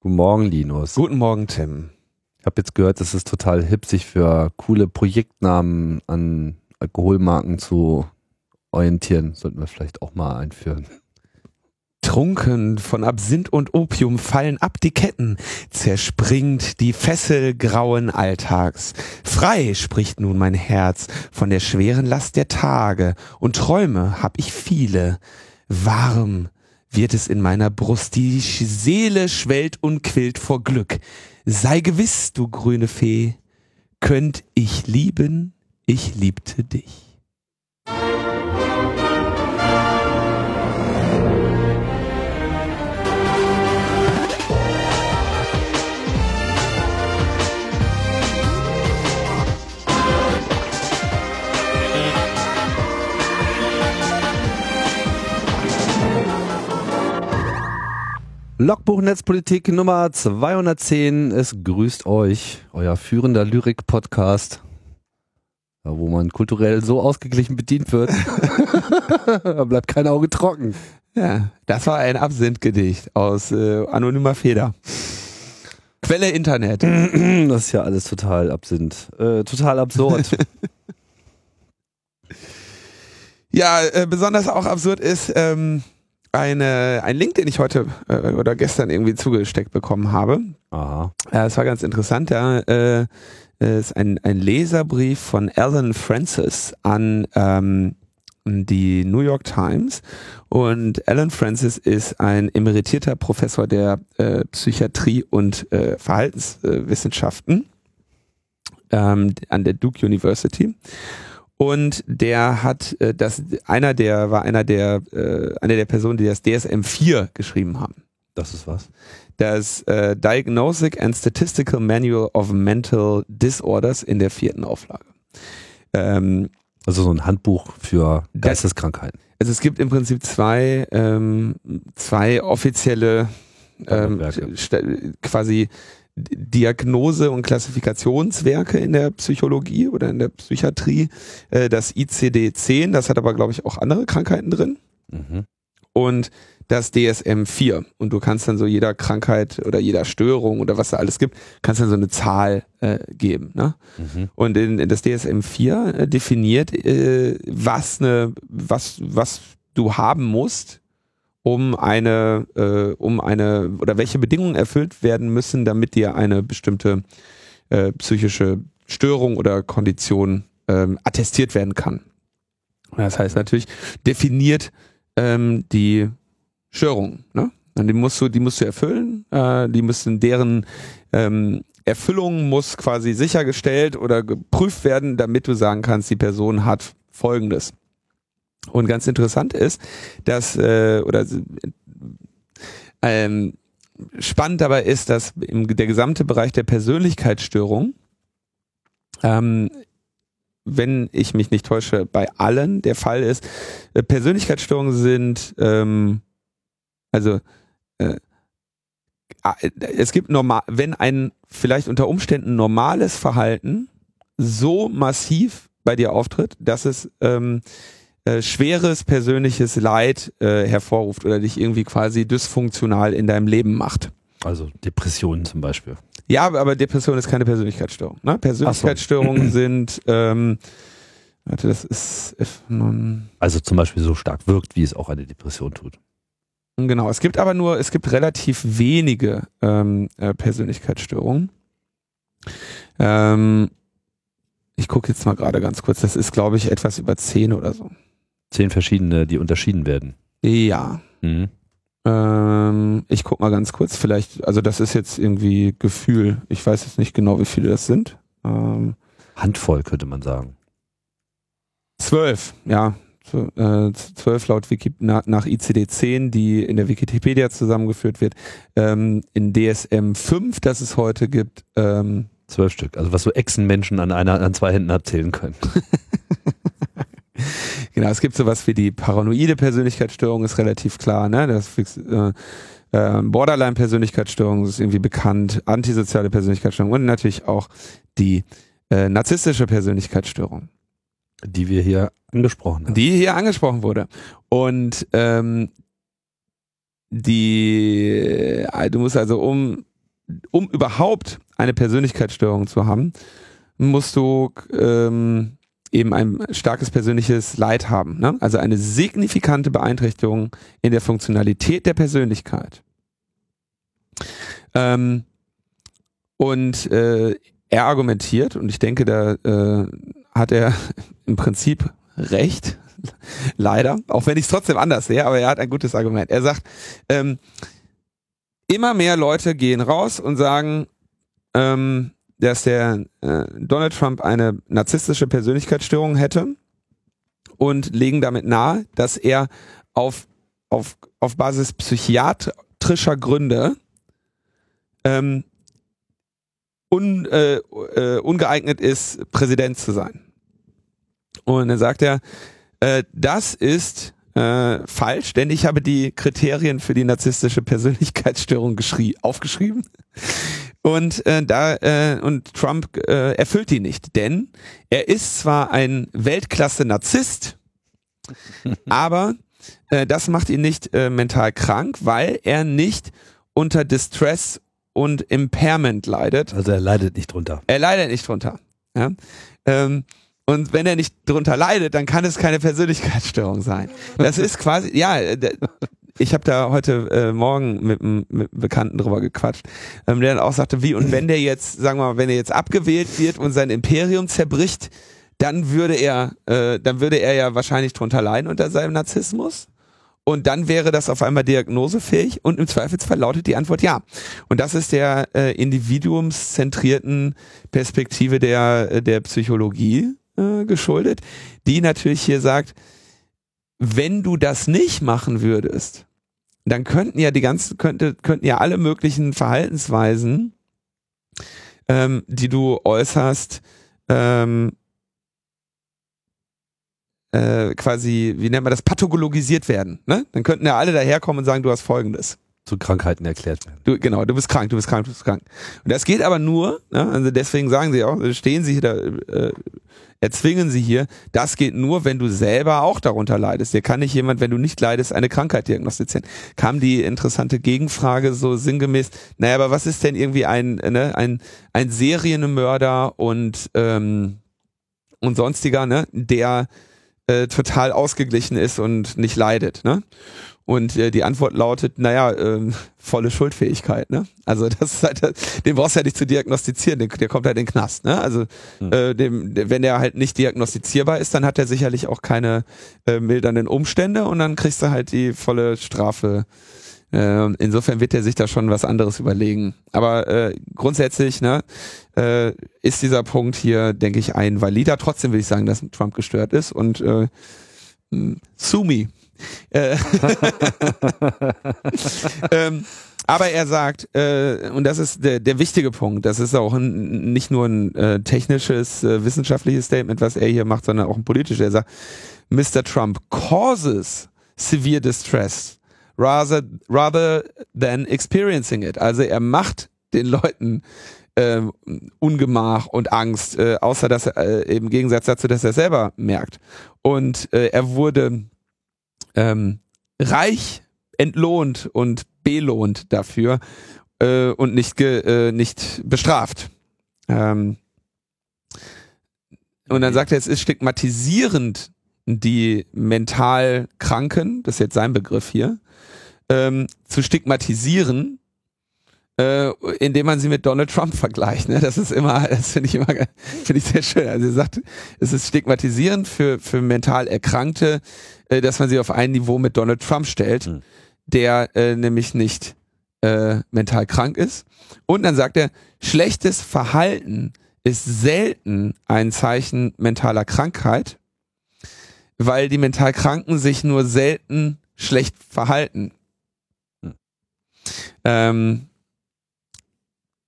Guten Morgen, Linus. Guten Morgen, Tim. Ich habe jetzt gehört, es ist total hip, sich für coole Projektnamen an Alkoholmarken zu orientieren. Sollten wir vielleicht auch mal einführen. Trunken von Absinth und Opium fallen ab die Ketten, zerspringt die Fessel grauen Alltags. Frei spricht nun mein Herz von der schweren Last der Tage, und Träume hab ich viele. Warm wird es in meiner Brust, die Seele schwellt und quillt vor Glück. Sei gewiss, du grüne Fee, könnt ich lieben, ich liebte dich. Logbuch Netzpolitik Nummer 210. Es grüßt euch, euer führender Lyrik-Podcast, wo man kulturell so ausgeglichen bedient wird. da bleibt kein Auge trocken. Ja, das war ein Absinthgedicht aus äh, anonymer Feder. Quelle Internet. Das ist ja alles total Absinth. Äh, total absurd. ja, äh, besonders auch absurd ist, ähm, eine, ein Link, den ich heute äh, oder gestern irgendwie zugesteckt bekommen habe. Aha. Ja, das war ganz interessant. Ja, äh, ist ein, ein Leserbrief von Alan Francis an ähm, die New York Times. Und Alan Francis ist ein emeritierter Professor der äh, Psychiatrie und äh, Verhaltenswissenschaften ähm, an der Duke University und der hat äh, das einer der war einer der äh, einer der Personen, die das DSM 4 geschrieben haben. Das ist was? Das äh, Diagnostic and Statistical Manual of Mental Disorders in der vierten Auflage. Ähm, also so ein Handbuch für Geisteskrankheiten. Also es gibt im Prinzip zwei ähm, zwei offizielle ähm, quasi Diagnose- und Klassifikationswerke in der Psychologie oder in der Psychiatrie. Äh, das ICD-10, das hat aber, glaube ich, auch andere Krankheiten drin. Mhm. Und das DSM-4. Und du kannst dann so jeder Krankheit oder jeder Störung oder was da alles gibt, kannst dann so eine Zahl äh, geben. Ne? Mhm. Und in, in das DSM-4 äh, definiert, äh, was, eine, was, was du haben musst, um eine, äh, um eine oder welche Bedingungen erfüllt werden müssen, damit dir eine bestimmte äh, psychische Störung oder Kondition ähm, attestiert werden kann. Das heißt natürlich definiert ähm, die Störung. Ne? Die musst du, die musst du erfüllen. Äh, die müssen deren ähm, Erfüllung muss quasi sichergestellt oder geprüft werden, damit du sagen kannst, die Person hat Folgendes. Und ganz interessant ist, dass, äh, oder ähm, spannend dabei ist, dass im, der gesamte Bereich der Persönlichkeitsstörung, ähm, wenn ich mich nicht täusche, bei allen der Fall ist, äh, Persönlichkeitsstörungen sind, ähm, also äh, es gibt normal, wenn ein vielleicht unter Umständen normales Verhalten so massiv bei dir auftritt, dass es ähm, äh, schweres persönliches Leid äh, hervorruft oder dich irgendwie quasi dysfunktional in deinem Leben macht. Also Depressionen zum Beispiel. Ja, aber Depression ist keine Persönlichkeitsstörung. Ne? Persönlichkeitsstörungen so. sind, ähm, warte, das ist also zum Beispiel so stark wirkt, wie es auch eine Depression tut. Genau, es gibt aber nur, es gibt relativ wenige ähm, äh, Persönlichkeitsstörungen. Ähm, ich gucke jetzt mal gerade ganz kurz, das ist glaube ich etwas über zehn oder so. Zehn verschiedene, die unterschieden werden. Ja. Mhm. Ähm, ich guck mal ganz kurz, vielleicht, also das ist jetzt irgendwie Gefühl. Ich weiß jetzt nicht genau, wie viele das sind. Ähm, Handvoll könnte man sagen. Zwölf, ja. Äh, zwölf laut Wiki, nach, nach ICD-10, die in der Wikipedia zusammengeführt wird. Ähm, in DSM 5, das es heute gibt. Ähm, zwölf Stück, also was so Echsenmenschen an einer, an zwei Händen abzählen können. Genau, es gibt sowas wie die paranoide Persönlichkeitsstörung, ist relativ klar, ne? Das äh, äh, Borderline-Persönlichkeitsstörung ist irgendwie bekannt, antisoziale Persönlichkeitsstörung und natürlich auch die äh, narzisstische Persönlichkeitsstörung. Die wir hier angesprochen haben. Die hier angesprochen wurde. Und ähm, die, äh, du musst also um um überhaupt eine Persönlichkeitsstörung zu haben, musst du ähm, eben ein starkes persönliches Leid haben. Ne? Also eine signifikante Beeinträchtigung in der Funktionalität der Persönlichkeit. Ähm, und äh, er argumentiert, und ich denke, da äh, hat er im Prinzip recht, leider, auch wenn ich es trotzdem anders sehe, aber er hat ein gutes Argument. Er sagt, ähm, immer mehr Leute gehen raus und sagen, ähm, dass der äh, Donald Trump eine narzisstische Persönlichkeitsstörung hätte und legen damit nahe, dass er auf, auf, auf Basis psychiatrischer Gründe ähm, un, äh, äh, ungeeignet ist, Präsident zu sein. Und dann sagt er, äh, das ist äh, falsch, denn ich habe die Kriterien für die narzisstische Persönlichkeitsstörung aufgeschrieben. Und äh, da äh, und Trump äh, erfüllt die nicht, denn er ist zwar ein Weltklasse-Narzisst, aber äh, das macht ihn nicht äh, mental krank, weil er nicht unter Distress und Impairment leidet. Also er leidet nicht drunter. Er leidet nicht drunter. Ja? Ähm, und wenn er nicht drunter leidet, dann kann es keine Persönlichkeitsstörung sein. Das ist quasi, ja, ich habe da heute äh, Morgen mit einem Bekannten drüber gequatscht, ähm, der dann auch sagte, wie, und wenn der jetzt, sagen wir mal, wenn er jetzt abgewählt wird und sein Imperium zerbricht, dann würde er, äh, dann würde er ja wahrscheinlich drunter leiden unter seinem Narzissmus. Und dann wäre das auf einmal diagnosefähig und im Zweifelsfall lautet die Antwort ja. Und das ist der äh, individuumszentrierten Perspektive der, äh, der Psychologie äh, geschuldet, die natürlich hier sagt, wenn du das nicht machen würdest, dann könnten ja die ganzen, könnte, könnten ja alle möglichen Verhaltensweisen, ähm, die du äußerst, ähm, äh, quasi, wie nennt man das, pathologisiert werden. Ne? Dann könnten ja alle daherkommen und sagen, du hast folgendes. Zu Krankheiten erklärt werden. Du, genau, du bist krank, du bist krank, du bist krank. Und das geht aber nur, ne? also deswegen sagen sie auch, stehen sie da, äh, erzwingen sie hier, das geht nur, wenn du selber auch darunter leidest. Dir kann nicht jemand, wenn du nicht leidest, eine Krankheit diagnostizieren. Kam die interessante Gegenfrage so sinngemäß, naja, aber was ist denn irgendwie ein, ne, ein, ein Serienmörder und, ähm, und sonstiger, ne, der äh, total ausgeglichen ist und nicht leidet, ne? Und äh, die Antwort lautet, naja, äh, volle Schuldfähigkeit. Ne? Also das ist halt, den brauchst du ja nicht zu diagnostizieren, der, der kommt halt in den Knast. Ne? Also hm. äh, dem, wenn der halt nicht diagnostizierbar ist, dann hat er sicherlich auch keine äh, mildernden Umstände und dann kriegst du halt die volle Strafe. Äh, insofern wird er sich da schon was anderes überlegen. Aber äh, grundsätzlich ne, äh, ist dieser Punkt hier, denke ich, ein valider. Trotzdem will ich sagen, dass Trump gestört ist und äh, me. Äh, ähm, aber er sagt, äh, und das ist der, der wichtige Punkt, das ist auch ein, nicht nur ein äh, technisches, äh, wissenschaftliches Statement, was er hier macht, sondern auch ein politisches. Er sagt, Mr. Trump causes severe distress rather, rather than experiencing it. Also er macht den Leuten äh, Ungemach und Angst, äh, außer dass er äh, im Gegensatz dazu, dass er selber merkt. Und äh, er wurde ähm, reich entlohnt und belohnt dafür äh, und nicht, ge, äh, nicht bestraft. Ähm, und dann sagt er, es ist stigmatisierend, die mental Kranken, das ist jetzt sein Begriff hier, ähm, zu stigmatisieren, äh, indem man sie mit Donald Trump vergleicht. Ne? Das ist immer, das finde ich immer, finde ich sehr schön. Also er sagt, es ist stigmatisierend für für mental Erkrankte, äh, dass man sie auf ein Niveau mit Donald Trump stellt, mhm. der äh, nämlich nicht äh, mental krank ist. Und dann sagt er, schlechtes Verhalten ist selten ein Zeichen mentaler Krankheit, weil die mental Kranken sich nur selten schlecht verhalten. Mhm. Ähm,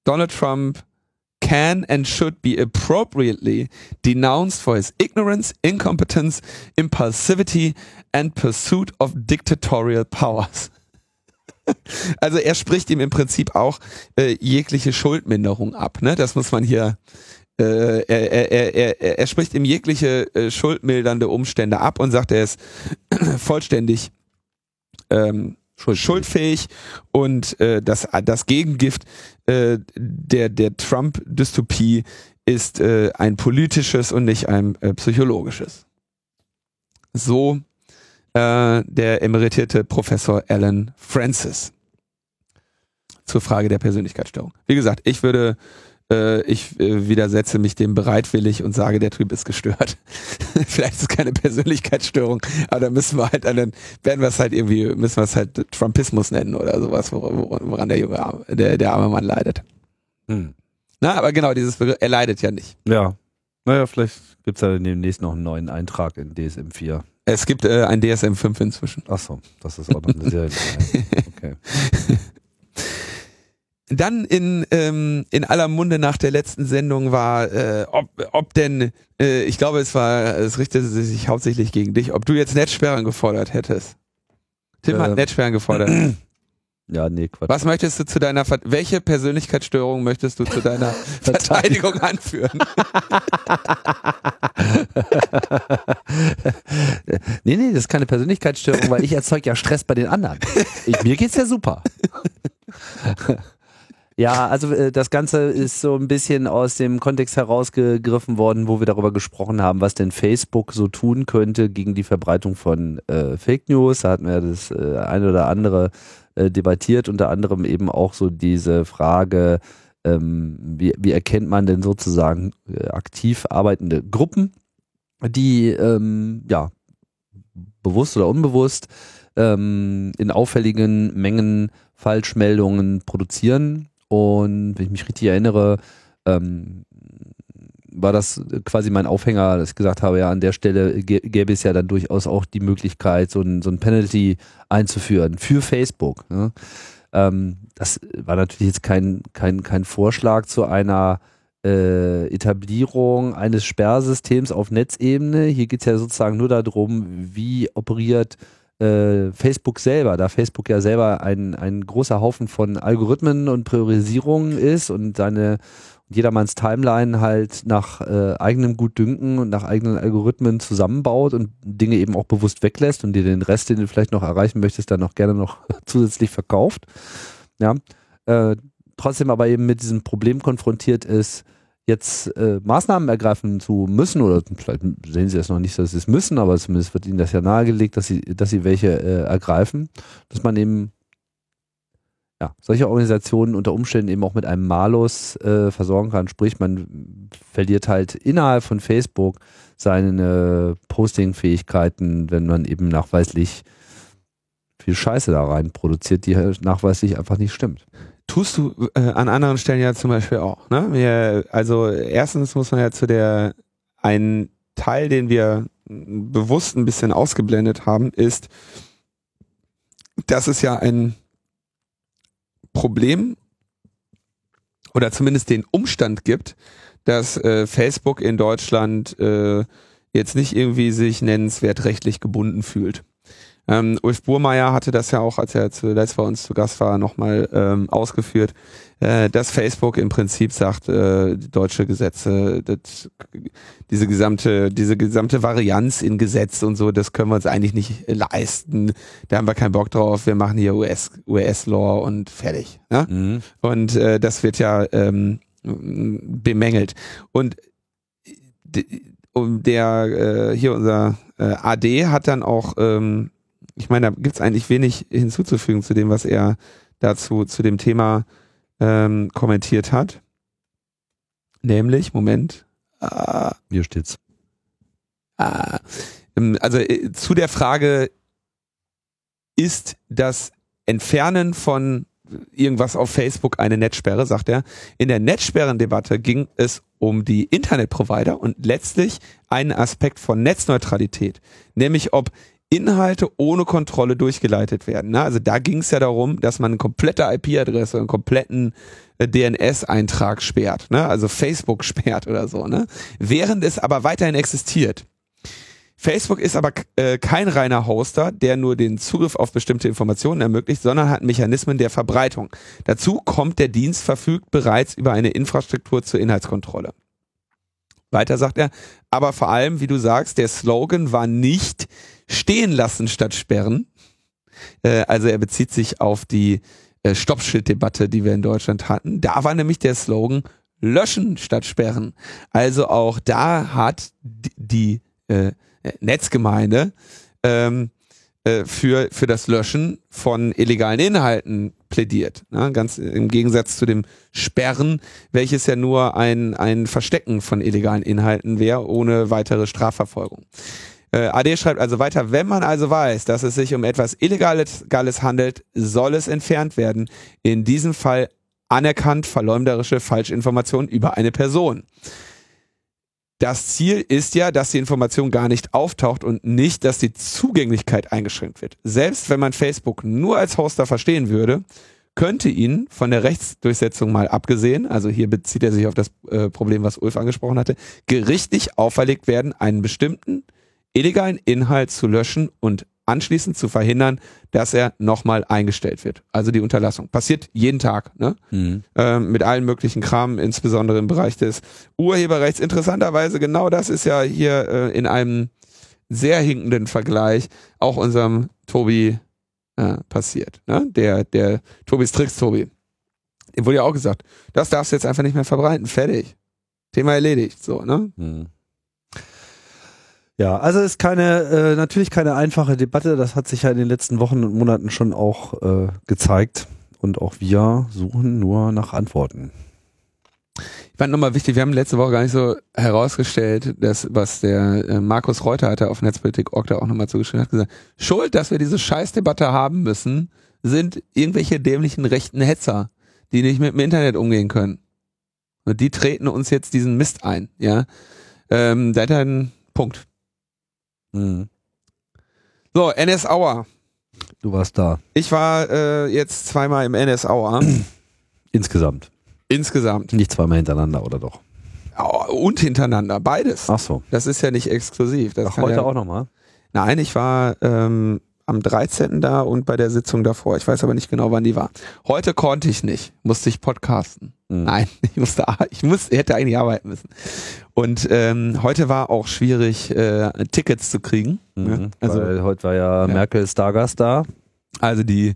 Donald Trump can and should be appropriately denounced for his ignorance, incompetence, impulsivity and pursuit of dictatorial powers. Also er spricht ihm im Prinzip auch äh, jegliche Schuldminderung ab. Ne? Das muss man hier. Äh, er, er, er, er spricht ihm jegliche äh, schuldmildernde Umstände ab und sagt, er ist vollständig ähm, schuldfähig, schuldfähig und äh, das, das Gegengift äh, der, der Trump-Dystopie ist äh, ein politisches und nicht ein äh, psychologisches. So äh, der emeritierte Professor Alan Francis zur Frage der Persönlichkeitsstörung. Wie gesagt, ich würde äh, ich äh, widersetze mich dem bereitwillig und sage, der Typ ist gestört. Vielleicht ist es keine Persönlichkeitsstörung, aber da müssen wir halt dann werden wir es halt irgendwie, müssen wir es halt Trumpismus nennen oder sowas, woran der junge, der, der arme Mann leidet. Hm. Na, aber genau, dieses Begriff, er leidet ja nicht. Ja. Naja, vielleicht gibt es ja demnächst noch einen neuen Eintrag in DSM 4. Es gibt äh, ein DSM 5 inzwischen. Achso, das ist auch noch eine Serie. okay. Dann in, ähm, in aller Munde nach der letzten Sendung war, äh, ob, ob denn, äh, ich glaube, es war, es richtete sich hauptsächlich gegen dich, ob du jetzt Netzsperren gefordert hättest. Tim ähm. hat Netzsperren gefordert. Ja, nee, Quatsch. Was möchtest du zu deiner, welche Persönlichkeitsstörung möchtest du zu deiner Verteidigung anführen? nee, nee, das ist keine Persönlichkeitsstörung, weil ich erzeuge ja Stress bei den anderen. Ich, mir geht's ja super. Ja, also äh, das Ganze ist so ein bisschen aus dem Kontext herausgegriffen worden, wo wir darüber gesprochen haben, was denn Facebook so tun könnte gegen die Verbreitung von äh, Fake News. Da hatten wir das äh, eine oder andere äh, debattiert, unter anderem eben auch so diese Frage, ähm, wie, wie erkennt man denn sozusagen äh, aktiv arbeitende Gruppen, die ähm, ja bewusst oder unbewusst ähm, in auffälligen Mengen Falschmeldungen produzieren und wenn ich mich richtig erinnere, ähm, war das quasi mein Aufhänger, dass ich gesagt habe, ja, an der Stelle gäbe es ja dann durchaus auch die Möglichkeit, so ein, so ein Penalty einzuführen für Facebook. Ne? Ähm, das war natürlich jetzt kein, kein, kein Vorschlag zu einer äh, Etablierung eines Sperrsystems auf Netzebene. Hier geht es ja sozusagen nur darum, wie operiert äh, Facebook selber, da Facebook ja selber ein, ein großer Haufen von Algorithmen und Priorisierungen ist und seine jedermanns Timeline halt nach äh, eigenem Gutdünken und nach eigenen Algorithmen zusammenbaut und Dinge eben auch bewusst weglässt und dir den Rest, den du vielleicht noch erreichen möchtest, dann noch gerne noch zusätzlich verkauft. Ja, äh, trotzdem aber eben mit diesem Problem konfrontiert ist, jetzt äh, Maßnahmen ergreifen zu müssen, oder vielleicht sehen sie es noch nicht, dass sie es müssen, aber zumindest wird ihnen das ja nahegelegt, dass sie, dass sie welche äh, ergreifen, dass man eben ja, solche Organisationen unter Umständen eben auch mit einem Malus äh, versorgen kann. Sprich, man verliert halt innerhalb von Facebook seine Posting-Fähigkeiten, wenn man eben nachweislich viel Scheiße da rein produziert, die nachweislich einfach nicht stimmt tust du äh, an anderen Stellen ja zum Beispiel auch. Ne? Wir, also erstens muss man ja zu der einen Teil, den wir bewusst ein bisschen ausgeblendet haben, ist, dass es ja ein Problem oder zumindest den Umstand gibt, dass äh, Facebook in Deutschland äh, jetzt nicht irgendwie sich nennenswert rechtlich gebunden fühlt. Ähm, Ulf Burmeier hatte das ja auch, als er zuletzt bei uns zu Gast war, nochmal ähm, ausgeführt, äh, dass Facebook im Prinzip sagt, äh, deutsche Gesetze, das, diese gesamte, diese gesamte Varianz in Gesetz und so, das können wir uns eigentlich nicht leisten. Da haben wir keinen Bock drauf. Wir machen hier US, US-Law und fertig. Ne? Mhm. Und äh, das wird ja ähm, bemängelt. Und um der äh, hier unser äh, AD hat dann auch ähm, ich meine, da gibt es eigentlich wenig hinzuzufügen zu dem, was er dazu, zu dem Thema ähm, kommentiert hat. Nämlich, Moment. Ah, Hier steht's. Ah, also äh, zu der Frage, ist das Entfernen von irgendwas auf Facebook eine Netzsperre, sagt er. In der Netzsperrendebatte ging es um die Internetprovider und letztlich einen Aspekt von Netzneutralität, nämlich ob Inhalte ohne Kontrolle durchgeleitet werden. Ne? Also da ging es ja darum, dass man eine komplette IP-Adresse, einen kompletten äh, DNS-Eintrag sperrt, ne? also Facebook sperrt oder so, ne? während es aber weiterhin existiert. Facebook ist aber äh, kein reiner Hoster, der nur den Zugriff auf bestimmte Informationen ermöglicht, sondern hat Mechanismen der Verbreitung. Dazu kommt, der Dienst verfügt bereits über eine Infrastruktur zur Inhaltskontrolle. Weiter sagt er, aber vor allem, wie du sagst, der Slogan war nicht stehen lassen statt sperren, Äh, also er bezieht sich auf die äh, Stoppschilddebatte, die wir in Deutschland hatten. Da war nämlich der Slogan löschen statt sperren. Also auch da hat die äh, Netzgemeinde ähm, äh, für, für das Löschen von illegalen Inhalten plädiert. Ne? Ganz im Gegensatz zu dem Sperren, welches ja nur ein, ein Verstecken von illegalen Inhalten wäre, ohne weitere Strafverfolgung. Äh, AD schreibt also weiter, wenn man also weiß, dass es sich um etwas Illegales handelt, soll es entfernt werden. In diesem Fall anerkannt verleumderische Falschinformationen über eine Person. Das Ziel ist ja, dass die Information gar nicht auftaucht und nicht, dass die Zugänglichkeit eingeschränkt wird. Selbst wenn man Facebook nur als Hoster verstehen würde, könnte ihnen von der Rechtsdurchsetzung mal abgesehen, also hier bezieht er sich auf das äh, Problem, was Ulf angesprochen hatte, gerichtlich auferlegt werden, einen bestimmten illegalen Inhalt zu löschen und anschließend zu verhindern, dass er nochmal eingestellt wird. Also die Unterlassung. Passiert jeden Tag, ne? Mhm. Ähm, mit allen möglichen Kram, insbesondere im Bereich des Urheberrechts. Interessanterweise, genau das ist ja hier äh, in einem sehr hinkenden Vergleich auch unserem Tobi äh, passiert. Ne? Der, der Tobis Tricks Tobi. Dem wurde ja auch gesagt, das darfst du jetzt einfach nicht mehr verbreiten. Fertig. Thema erledigt. So, ne? Mhm. Ja, also ist keine, äh, natürlich keine einfache Debatte. Das hat sich ja in den letzten Wochen und Monaten schon auch äh, gezeigt. Und auch wir suchen nur nach Antworten. Ich fand nochmal wichtig, wir haben letzte Woche gar nicht so herausgestellt, dass, was der äh, Markus Reuter hatte auf Netzpolitik.org da auch nochmal zugeschrieben hat, gesagt, Schuld, dass wir diese Scheißdebatte haben müssen, sind irgendwelche dämlichen rechten Hetzer, die nicht mit dem Internet umgehen können. Und die treten uns jetzt diesen Mist ein, ja. Ähm, da hat er einen Punkt. Mhm. So, NS Hour. Du warst da. Ich war äh, jetzt zweimal im NS Hour. Insgesamt. Insgesamt. Nicht zweimal hintereinander, oder doch? und hintereinander, beides. Ach so. Das ist ja nicht exklusiv. Das Ach, heute ja, auch nochmal? Nein, ich war ähm, am 13. da und bei der Sitzung davor. Ich weiß aber nicht genau, wann die war. Heute konnte ich nicht, musste ich podcasten. Mhm. Nein, ich musste, ich muss, hätte eigentlich arbeiten müssen. Und ähm, heute war auch schwierig, äh, Tickets zu kriegen. Mhm, ne? also Weil heute war ja, ja. Merkel Stargast da. Also die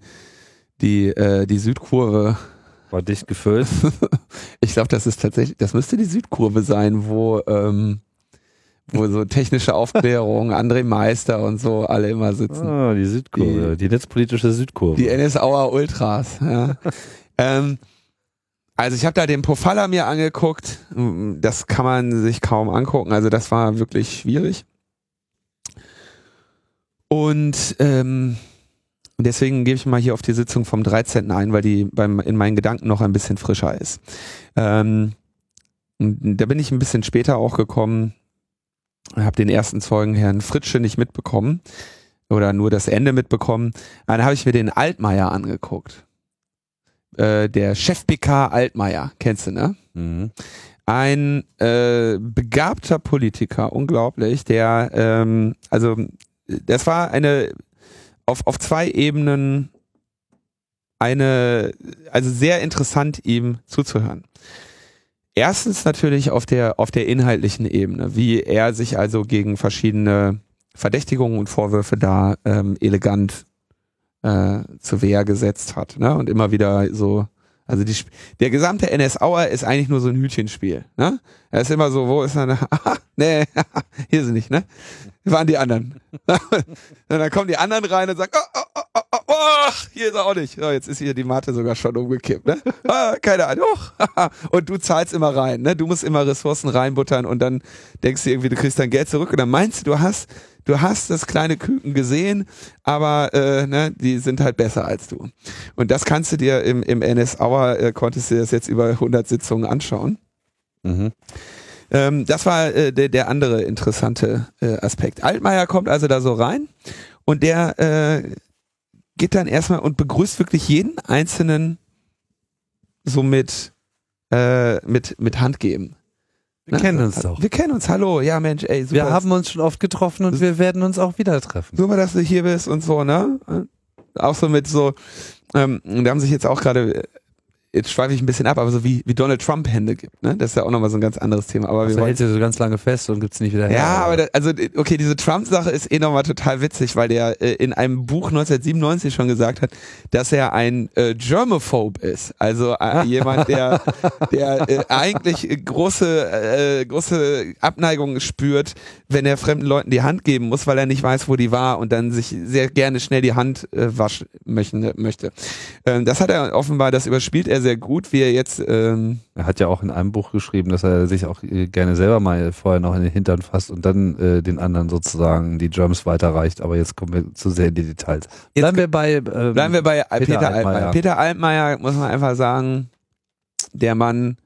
die äh, die Südkurve war dicht gefüllt. ich glaube, das ist tatsächlich, das müsste die Südkurve sein, wo ähm, wo so technische Aufklärung, André Meister und so alle immer sitzen. Ah, die Südkurve, die, die netzpolitische Südkurve. Die NSAer Ultras. Ja. ähm, also ich habe da den Pofalla mir angeguckt. Das kann man sich kaum angucken. Also das war wirklich schwierig. Und ähm, deswegen gebe ich mal hier auf die Sitzung vom 13. ein, weil die beim, in meinen Gedanken noch ein bisschen frischer ist. Ähm, da bin ich ein bisschen später auch gekommen habe den ersten Zeugen, Herrn Fritsche, nicht mitbekommen oder nur das Ende mitbekommen. Dann habe ich mir den Altmaier angeguckt. Äh, der Chef PK Altmaier, kennst du, ne? Mhm. Ein äh, begabter Politiker, unglaublich, der, ähm, also das war eine auf, auf zwei Ebenen eine, also sehr interessant ihm zuzuhören. Erstens natürlich auf der, auf der inhaltlichen Ebene, wie er sich also gegen verschiedene Verdächtigungen und Vorwürfe da ähm, elegant äh, zur Wehr gesetzt hat. Ne? Und immer wieder so, also die, der gesamte NS Auer ist eigentlich nur so ein Hütchenspiel. Ne? Er ist immer so, wo ist er? nee, hier sind nicht, ne? waren die anderen. und dann kommen die anderen rein und sagen, oh, oh, oh, oh, hier ist er auch nicht. So, jetzt ist hier die Matte sogar schon umgekippt. Ne? Ah, keine Ahnung. und du zahlst immer rein. Ne? Du musst immer Ressourcen reinbuttern und dann denkst du irgendwie, du kriegst dein Geld zurück und dann meinst du, du hast, du hast das kleine Küken gesehen, aber äh, ne, die sind halt besser als du. Und das kannst du dir im, im NS Hour, äh, konntest du das jetzt über 100 Sitzungen anschauen. Mhm. Ähm, das war äh, der, der andere interessante äh, Aspekt. Altmaier kommt also da so rein und der äh, geht dann erstmal und begrüßt wirklich jeden einzelnen so mit, äh, mit, mit Hand geben. Wir ne? kennen uns doch. Wir kennen uns, hallo, ja Mensch, ey, super. Wir haben uns schon oft getroffen und wir werden uns auch wieder treffen. Super, dass du hier bist und so, ne? Auch so mit so, ähm, da haben sich jetzt auch gerade jetzt schweife ich ein bisschen ab, aber so wie, wie Donald Trump Hände gibt, ne? Das ist ja auch nochmal so ein ganz anderes Thema. Aber wir hält sie so ganz lange fest und gibt's nicht wieder her. Ja, aber da, also okay, diese Trump-Sache ist eh nochmal total witzig, weil der äh, in einem Buch 1997 schon gesagt hat, dass er ein äh, Germaphobe ist. Also äh, jemand, der, der äh, eigentlich große, äh, große Abneigung spürt, wenn er fremden Leuten die Hand geben muss, weil er nicht weiß, wo die war und dann sich sehr gerne schnell die Hand äh, waschen möchten, möchte. Ähm, das hat er offenbar, das überspielt er sehr gut, wie er jetzt. Ähm er hat ja auch in einem Buch geschrieben, dass er sich auch äh, gerne selber mal vorher noch in den Hintern fasst und dann äh, den anderen sozusagen die Germs weiterreicht. Aber jetzt kommen wir zu sehr in die Details. Bleiben wir bei ähm, bleiben wir bei Peter, Peter Altmaier. Altmaier. Peter Altmaier muss man einfach sagen, der Mann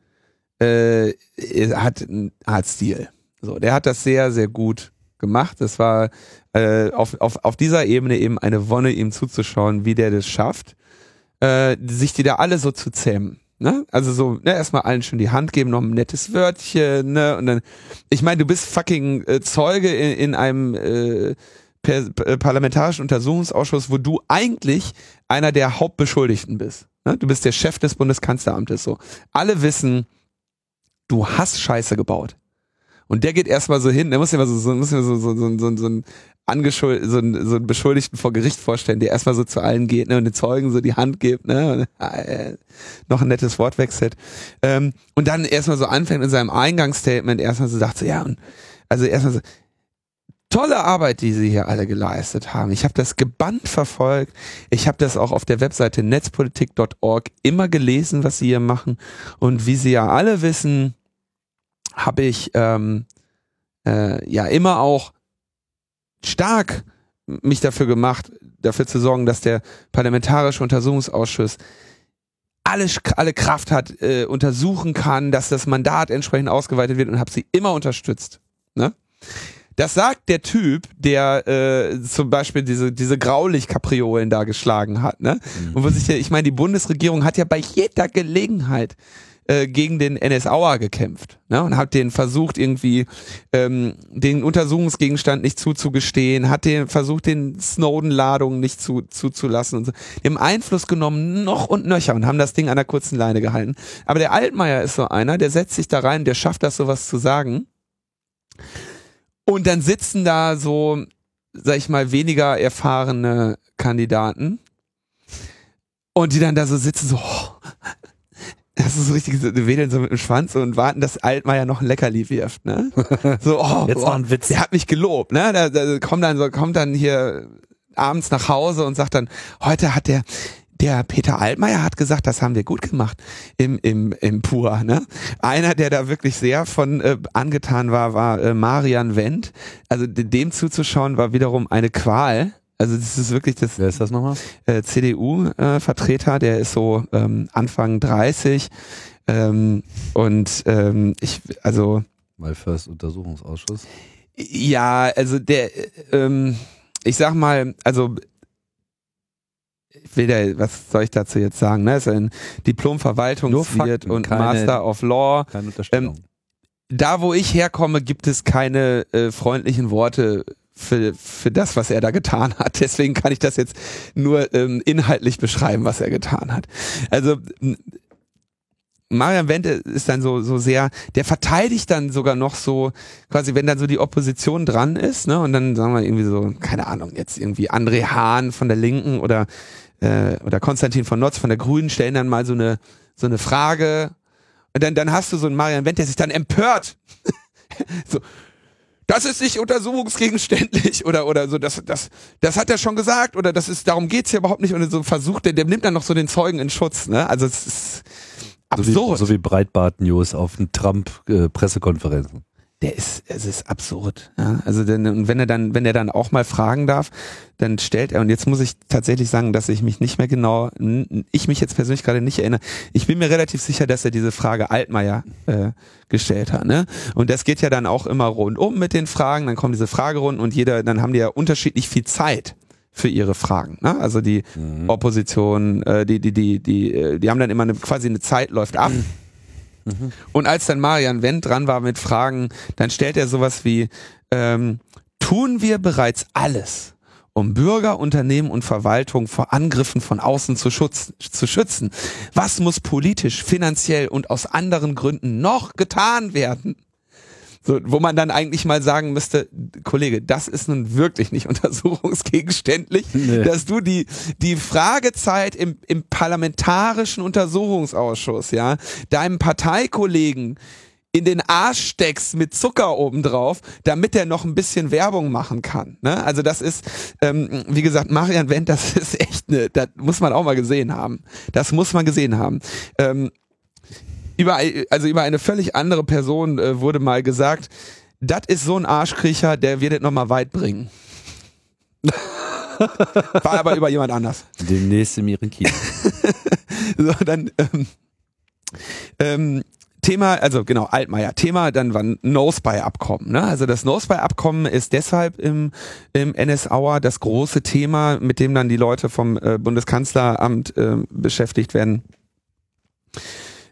äh, hat hat Stil. So, der hat das sehr sehr gut gemacht. Das war äh, auf, auf, auf dieser Ebene eben eine Wonne, ihm zuzuschauen, wie der das schafft äh, sich die da alle so zu zähmen. Ne? Also so, ne, erstmal allen schon die Hand geben, noch ein nettes Wörtchen, ne? Und dann, ich meine, du bist fucking äh, Zeuge in, in einem äh, per, äh, parlamentarischen Untersuchungsausschuss, wo du eigentlich einer der Hauptbeschuldigten bist. Ne? Du bist der Chef des Bundeskanzleramtes so. Alle wissen, du hast Scheiße gebaut. Und der geht erstmal so hin, der muss ja mal so, so, muss ja so, so, so, so, so ein Angeschuld, so, ein, so einen Beschuldigten vor Gericht vorstellen, der erstmal so zu allen geht ne, und den Zeugen so die Hand gibt, ne, und, äh, noch ein nettes Wort wechselt. Ähm, und dann erstmal so anfängt in seinem Eingangsstatement, erstmal so sagt so, ja, und also erstmal so, tolle Arbeit, die Sie hier alle geleistet haben. Ich habe das gebannt verfolgt. Ich habe das auch auf der Webseite netzpolitik.org immer gelesen, was Sie hier machen. Und wie Sie ja alle wissen, habe ich ähm, äh, ja immer auch stark mich dafür gemacht, dafür zu sorgen, dass der Parlamentarische Untersuchungsausschuss alle, alle Kraft hat, äh, untersuchen kann, dass das Mandat entsprechend ausgeweitet wird und habe sie immer unterstützt. Ne? Das sagt der Typ, der äh, zum Beispiel diese, diese Graulich-Kapriolen da geschlagen hat. Ne? Mhm. Und wo sich ja, ich meine, die Bundesregierung hat ja bei jeder Gelegenheit äh, gegen den NSAer gekämpft ne? und hat den versucht irgendwie ähm, den Untersuchungsgegenstand nicht zuzugestehen, hat den versucht den Snowden-Ladungen nicht zu, zuzulassen und so. Haben Einfluss genommen noch und nöcher und haben das Ding an der kurzen Leine gehalten. Aber der Altmaier ist so einer, der setzt sich da rein, der schafft das sowas zu sagen. Und dann sitzen da so, sag ich mal, weniger erfahrene Kandidaten und die dann da so sitzen, so, oh, das ist so richtig, so, wedeln so mit dem Schwanz und warten, dass Altmaier noch ein Leckerli wirft, ne? So, oh, jetzt oh, ein Witz. Der hat mich gelobt, ne? Da, da kommt dann so, kommt dann hier abends nach Hause und sagt dann, heute hat der, der Peter Altmaier hat gesagt, das haben wir gut gemacht im, im, im Pur. Ne? Einer, der da wirklich sehr von äh, angetan war, war äh, Marian Wendt. Also dem zuzuschauen war wiederum eine Qual. Also das ist wirklich das. Wer ist das nochmal? Äh, CDU-Vertreter, äh, der ist so ähm, Anfang 30 ähm, und ähm, ich, also. Mal First Untersuchungsausschuss. Ja, also der, ähm, ich sag mal, also ich will da, was soll ich dazu jetzt sagen? Ne? Ist ein Diplom-Verwaltungswirt und keine, Master of Law. Keine Unterstellung. Ähm, da, wo ich herkomme, gibt es keine äh, freundlichen Worte für, für das, was er da getan hat. Deswegen kann ich das jetzt nur ähm, inhaltlich beschreiben, was er getan hat. Also Marian Wendt ist dann so, so sehr, der verteidigt dann sogar noch so, quasi, wenn dann so die Opposition dran ist, ne, und dann sagen wir irgendwie so, keine Ahnung, jetzt irgendwie André Hahn von der Linken oder, äh, oder Konstantin von Notz von der Grünen stellen dann mal so eine, so eine Frage, und dann, dann hast du so einen Marian Wendt, der sich dann empört. so, das ist nicht untersuchungsgegenständlich oder oder so, das, das, das hat er schon gesagt oder das ist, darum geht's hier überhaupt nicht und so versucht, der, der nimmt dann noch so den Zeugen in Schutz, ne? Also es ist absurd. So wie, so wie Breitbart-News auf den Trump-Pressekonferenzen. Äh, der ist, es ist absurd. Ja? Also denn, und wenn er dann, wenn er dann auch mal fragen darf, dann stellt er, und jetzt muss ich tatsächlich sagen, dass ich mich nicht mehr genau, ich mich jetzt persönlich gerade nicht erinnere. Ich bin mir relativ sicher, dass er diese Frage Altmaier äh, gestellt hat. Ne? Und das geht ja dann auch immer rundum mit den Fragen, dann kommen diese Fragerunden und jeder, dann haben die ja unterschiedlich viel Zeit für ihre Fragen. Ne? Also die mhm. Opposition, äh, die, die, die, die, äh, die haben dann immer eine, quasi eine Zeit läuft ab. Mhm Mhm. Und als dann Marian Wendt dran war mit Fragen, dann stellt er sowas wie, ähm, tun wir bereits alles, um Bürger, Unternehmen und Verwaltung vor Angriffen von außen zu, schutz, zu schützen. Was muss politisch, finanziell und aus anderen Gründen noch getan werden? So, wo man dann eigentlich mal sagen müsste, Kollege, das ist nun wirklich nicht untersuchungsgegenständlich, nee. dass du die, die Fragezeit im, im parlamentarischen Untersuchungsausschuss, ja, deinem Parteikollegen in den Arsch steckst mit Zucker obendrauf, damit er noch ein bisschen Werbung machen kann. Ne? Also das ist, ähm, wie gesagt, Marian Wendt, das ist echt ne, das muss man auch mal gesehen haben. Das muss man gesehen haben. Ähm, über, also über eine völlig andere Person äh, wurde mal gesagt, das ist so ein Arschkriecher, der wird es nochmal weit bringen. War aber über jemand anders. Demnächst im ihren Kino. so, dann ähm, ähm, Thema, also genau, Altmaier, Thema dann war No-Spy-Abkommen. Ne? Also das No-Spy-Abkommen ist deshalb im, im NSAer das große Thema, mit dem dann die Leute vom äh, Bundeskanzleramt äh, beschäftigt werden.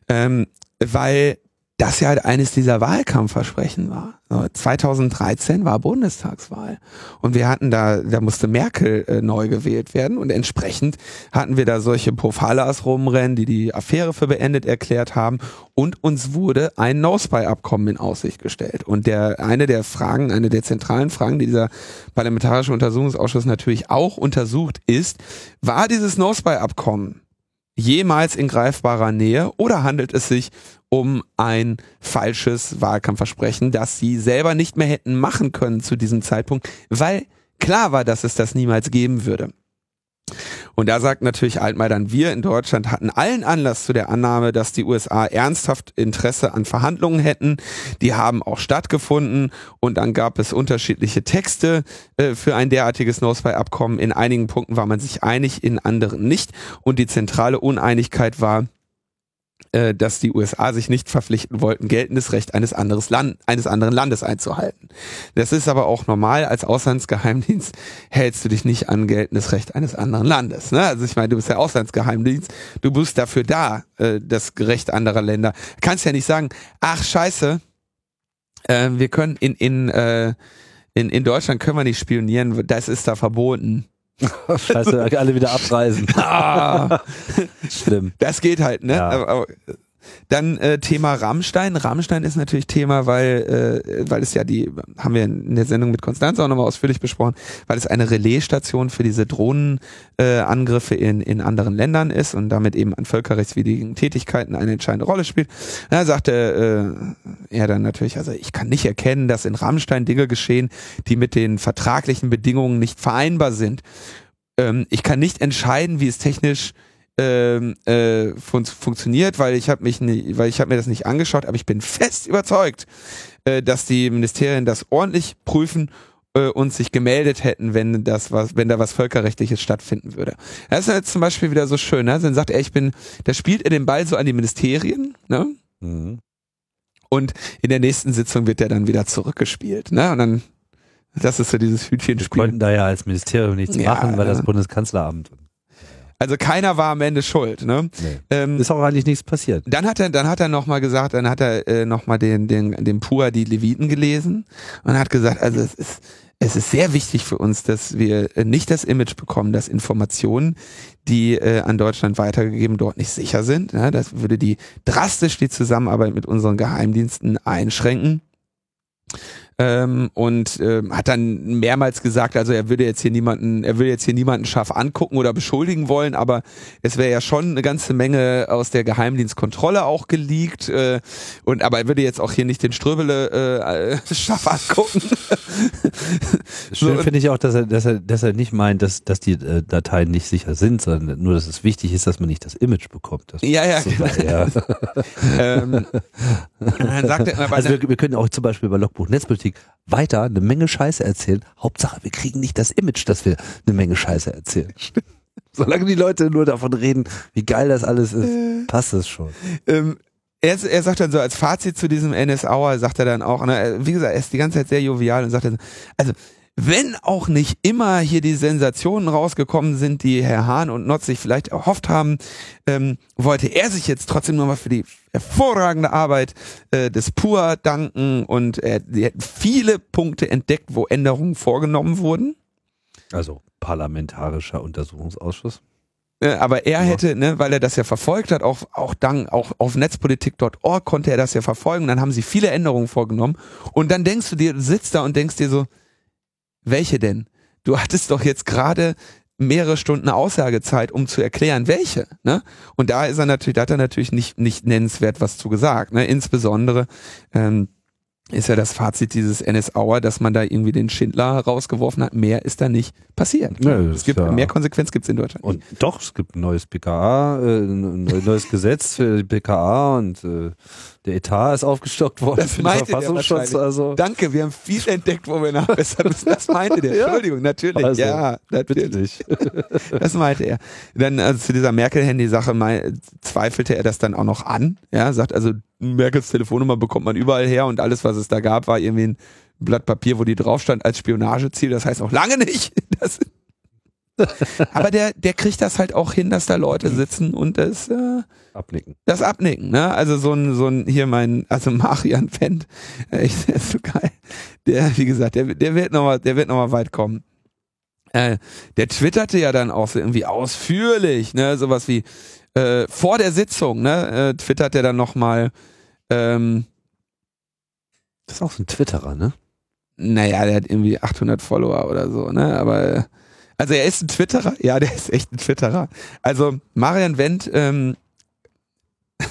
Ähm, weil das ja halt eines dieser Wahlkampfversprechen war. 2013 war Bundestagswahl und wir hatten da, da musste Merkel äh, neu gewählt werden und entsprechend hatten wir da solche Profalas rumrennen, die die Affäre für beendet erklärt haben und uns wurde ein No-Spy-Abkommen in Aussicht gestellt. Und der eine der Fragen, eine der zentralen Fragen, die dieser parlamentarische Untersuchungsausschuss natürlich auch untersucht, ist, war dieses No-Spy-Abkommen jemals in greifbarer Nähe oder handelt es sich um ein falsches Wahlkampfversprechen, das sie selber nicht mehr hätten machen können zu diesem Zeitpunkt, weil klar war, dass es das niemals geben würde. Und da sagt natürlich Altmaier dann, wir in Deutschland hatten allen Anlass zu der Annahme, dass die USA ernsthaft Interesse an Verhandlungen hätten. Die haben auch stattgefunden und dann gab es unterschiedliche Texte äh, für ein derartiges No-Spy-Abkommen. In einigen Punkten war man sich einig, in anderen nicht. Und die zentrale Uneinigkeit war, äh, dass die USA sich nicht verpflichten wollten, geltendes Recht eines, anderes Land, eines anderen Landes einzuhalten. Das ist aber auch normal. Als Auslandsgeheimdienst hältst du dich nicht an geltendes Recht eines anderen Landes. Ne? Also ich meine, du bist der Auslandsgeheimdienst, du bist dafür da, äh, das Recht anderer Länder. Kannst ja nicht sagen, ach scheiße, äh, wir können in, in, äh, in, in Deutschland können wir nicht spionieren, das ist da verboten. Scheiße, alle wieder abreisen. Ah, Schlimm. Das geht halt, ne? Ja. Aber, aber, dann äh, Thema Rammstein. Rammstein ist natürlich Thema, weil, äh, weil es ja die, haben wir in der Sendung mit Konstanz auch nochmal ausführlich besprochen, weil es eine Relaisstation für diese Drohnenangriffe äh, in, in anderen Ländern ist und damit eben an völkerrechtswidrigen Tätigkeiten eine entscheidende Rolle spielt. Da sagte äh, er dann natürlich, also ich kann nicht erkennen, dass in Rammstein Dinge geschehen, die mit den vertraglichen Bedingungen nicht vereinbar sind. Ähm, ich kann nicht entscheiden, wie es technisch ähm, äh, fun funktioniert, weil ich habe mich, nie, weil ich habe mir das nicht angeschaut, aber ich bin fest überzeugt, äh, dass die Ministerien das ordentlich prüfen äh, und sich gemeldet hätten, wenn das was, wenn da was völkerrechtliches stattfinden würde. Das ist jetzt zum Beispiel wieder so schön, ne? Dann sagt er, ich bin, da spielt er den Ball so an die Ministerien, ne? Mhm. Und in der nächsten Sitzung wird der dann wieder zurückgespielt, ne? Und dann, das ist so dieses Hütchenspiel. Wir konnten da ja als Ministerium nichts ja, machen, weil das Bundeskanzleramt also keiner war am Ende schuld. Ne? Nee. Ähm, ist auch eigentlich nichts passiert. Dann hat er, dann hat er noch mal gesagt, dann hat er äh, noch mal den, den, den Pua die Leviten gelesen und hat gesagt, also es ist es ist sehr wichtig für uns, dass wir nicht das Image bekommen, dass Informationen, die äh, an Deutschland weitergegeben, dort nicht sicher sind. Ja, das würde die drastisch die Zusammenarbeit mit unseren Geheimdiensten einschränken ähm, und ähm, hat dann mehrmals gesagt, also er würde jetzt hier niemanden, er würde jetzt hier niemanden scharf angucken oder beschuldigen wollen, aber es wäre ja schon eine ganze Menge aus der Geheimdienstkontrolle auch geleakt äh, und aber er würde jetzt auch hier nicht den Ströbele äh, scharf angucken. Schön so, finde ich auch, dass er, dass er, dass er nicht meint, dass, dass die äh, Dateien nicht sicher sind, sondern nur, dass es wichtig ist, dass man nicht das Image bekommt. Ja, ja, genau. ja. ähm, dann sagt er, also wir, wir können auch zum Beispiel bei Logbuch Netzpolitik Politik weiter eine Menge Scheiße erzählen. Hauptsache, wir kriegen nicht das Image, dass wir eine Menge Scheiße erzählen. Solange die Leute nur davon reden, wie geil das alles ist, äh, passt es schon. Ähm, er, er sagt dann so als Fazit zu diesem NSAer, sagt er dann auch, ne, wie gesagt, er ist die ganze Zeit sehr jovial und sagt dann, also wenn auch nicht immer hier die Sensationen rausgekommen sind, die Herr Hahn und Notz sich vielleicht erhofft haben, ähm, wollte er sich jetzt trotzdem nochmal für die hervorragende Arbeit äh, des PUA danken und er, er hat viele Punkte entdeckt, wo Änderungen vorgenommen wurden. Also parlamentarischer Untersuchungsausschuss. Äh, aber er hätte, ne, weil er das ja verfolgt hat, auch, auch dann, auch auf netzpolitik.org konnte er das ja verfolgen, dann haben sie viele Änderungen vorgenommen und dann denkst du dir, du sitzt da und denkst dir so, welche denn? Du hattest doch jetzt gerade mehrere Stunden Aussagezeit, um zu erklären, welche. Ne? Und da ist er natürlich, da hat er natürlich nicht, nicht nennenswert was zu gesagt. Ne? Insbesondere ähm, ist ja das Fazit dieses NS Auer, dass man da irgendwie den Schindler rausgeworfen hat. Mehr ist da nicht passiert. Nö, es gibt ja. mehr Konsequenz gibt es in Deutschland. Und doch, es gibt ein neues PKA, äh, ein neues Gesetz für die PKA und äh, der Etat ist aufgestockt worden Das für den meinte der Verfassungsschutz. wahrscheinlich. Also Danke, wir haben viel entdeckt, wo wir nachbessern müssen. Das meinte der. Ja. Entschuldigung, natürlich. Also, ja, natürlich. Das meinte er. Dann also zu dieser Merkel-Handy-Sache zweifelte er das dann auch noch an. Ja, sagt also, Merkels Telefonnummer bekommt man überall her und alles, was es da gab, war irgendwie ein Blatt Papier, wo die drauf stand als Spionageziel. Das heißt auch lange nicht. Das aber der, der kriegt das halt auch hin, dass da Leute sitzen und das, äh, Abnicken. das abnicken, ne? Also so ein, so ein, hier mein, also Marian Wendt, äh, ich, der ist so geil. Der, wie gesagt, der, der wird noch mal, der wird noch mal weit kommen. Äh, der twitterte ja dann auch so irgendwie ausführlich, ne? Sowas wie, äh, vor der Sitzung, ne? Äh, twittert er dann noch mal, ähm, Das ist auch so ein Twitterer, ne? naja, der hat irgendwie 800 Follower oder so, ne? Aber also er ist ein Twitterer, ja, der ist echt ein Twitterer. Also Marian Wendt, ähm,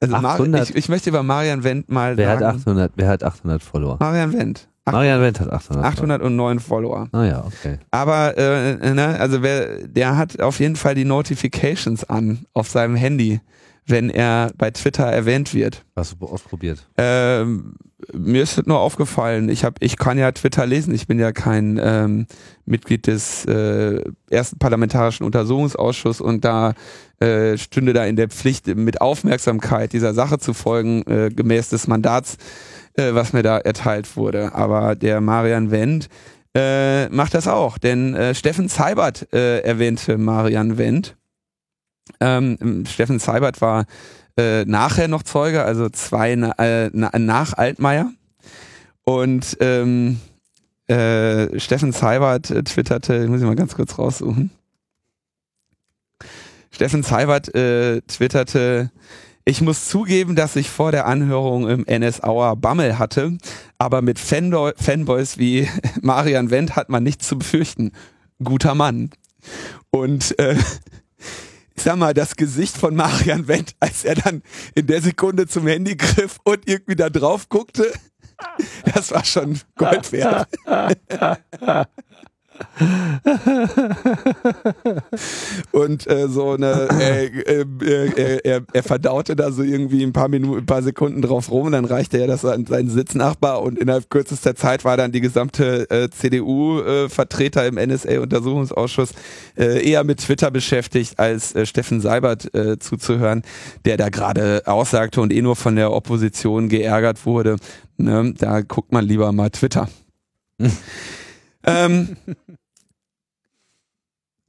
also Mar 800? ich, ich möchte über Marian Wendt mal Wer hat sagen. 800, wer hat 800 Follower? Marian Wendt, Ach- Marian Wendt hat 800. 809 Follower. Ah ja, okay. Aber äh, ne, also wer, der hat auf jeden Fall die Notifications an auf seinem Handy, wenn er bei Twitter erwähnt wird. Hast du ausprobiert? Ähm, mir ist nur aufgefallen, ich hab, ich kann ja Twitter lesen, ich bin ja kein ähm, Mitglied des äh, ersten parlamentarischen Untersuchungsausschusses und da äh, stünde da in der Pflicht, mit Aufmerksamkeit dieser Sache zu folgen, äh, gemäß des Mandats, äh, was mir da erteilt wurde. Aber der Marian Wendt äh, macht das auch, denn äh, Steffen Seibert äh, erwähnte Marian Wendt. Ähm, Steffen Seibert war äh, nachher noch Zeuge, also zwei äh, na, nach Altmaier. Und ähm, äh, Steffen Seibert äh, twitterte, ich muss ich mal ganz kurz raussuchen. Steffen Seibert äh, twitterte, ich muss zugeben, dass ich vor der Anhörung im NS Auer Bammel hatte, aber mit Fanboy Fanboys wie Marian Wendt hat man nichts zu befürchten. Guter Mann. Und äh, ich sag mal, das Gesicht von Marian Wendt, als er dann in der Sekunde zum Handy griff und irgendwie da drauf guckte, das war schon Gold wert. Und äh, so eine, äh, äh, äh, er, er verdaute da so irgendwie ein paar Minuten, ein paar Sekunden drauf rum, dann reichte er das an seinen Sitznachbar und innerhalb kürzester Zeit war dann die gesamte äh, CDU-Vertreter im NSA-Untersuchungsausschuss äh, eher mit Twitter beschäftigt, als äh, Steffen Seibert äh, zuzuhören, der da gerade aussagte und eh nur von der Opposition geärgert wurde. Ne? Da guckt man lieber mal Twitter. ähm,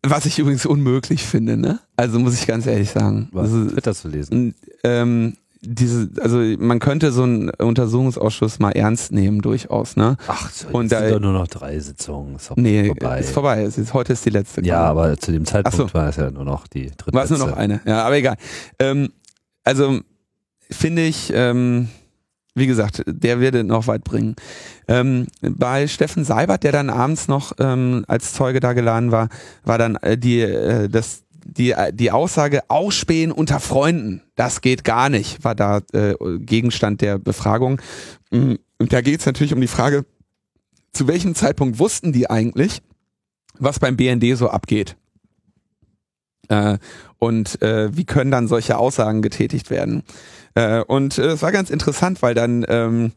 was ich übrigens unmöglich finde, ne? Also muss ich ganz ehrlich sagen. Was? Also, Twitter zu lesen. ähm, diese, also man könnte so einen Untersuchungsausschuss mal ernst nehmen, durchaus, ne? Ach, so, Und da- sind doch nur noch drei Sitzungen. Ist Nee, vorbei. ist vorbei. Es ist, heute ist die letzte. Ja, ich. aber zu dem Zeitpunkt so. war es ja nur noch die dritte. War es nur noch eine. Ja, aber egal. Ähm, also finde ich, ähm, wie gesagt, der würde noch weit bringen. Ähm, bei Steffen Seibert, der dann abends noch ähm, als Zeuge da geladen war, war dann äh, die, äh, das, die, äh, die Aussage, Ausspähen unter Freunden, das geht gar nicht, war da äh, Gegenstand der Befragung. Mm, Und da geht es natürlich um die Frage, zu welchem Zeitpunkt wussten die eigentlich, was beim BND so abgeht? Äh, und äh, wie können dann solche Aussagen getätigt werden? Äh, und äh, es war ganz interessant, weil dann ähm,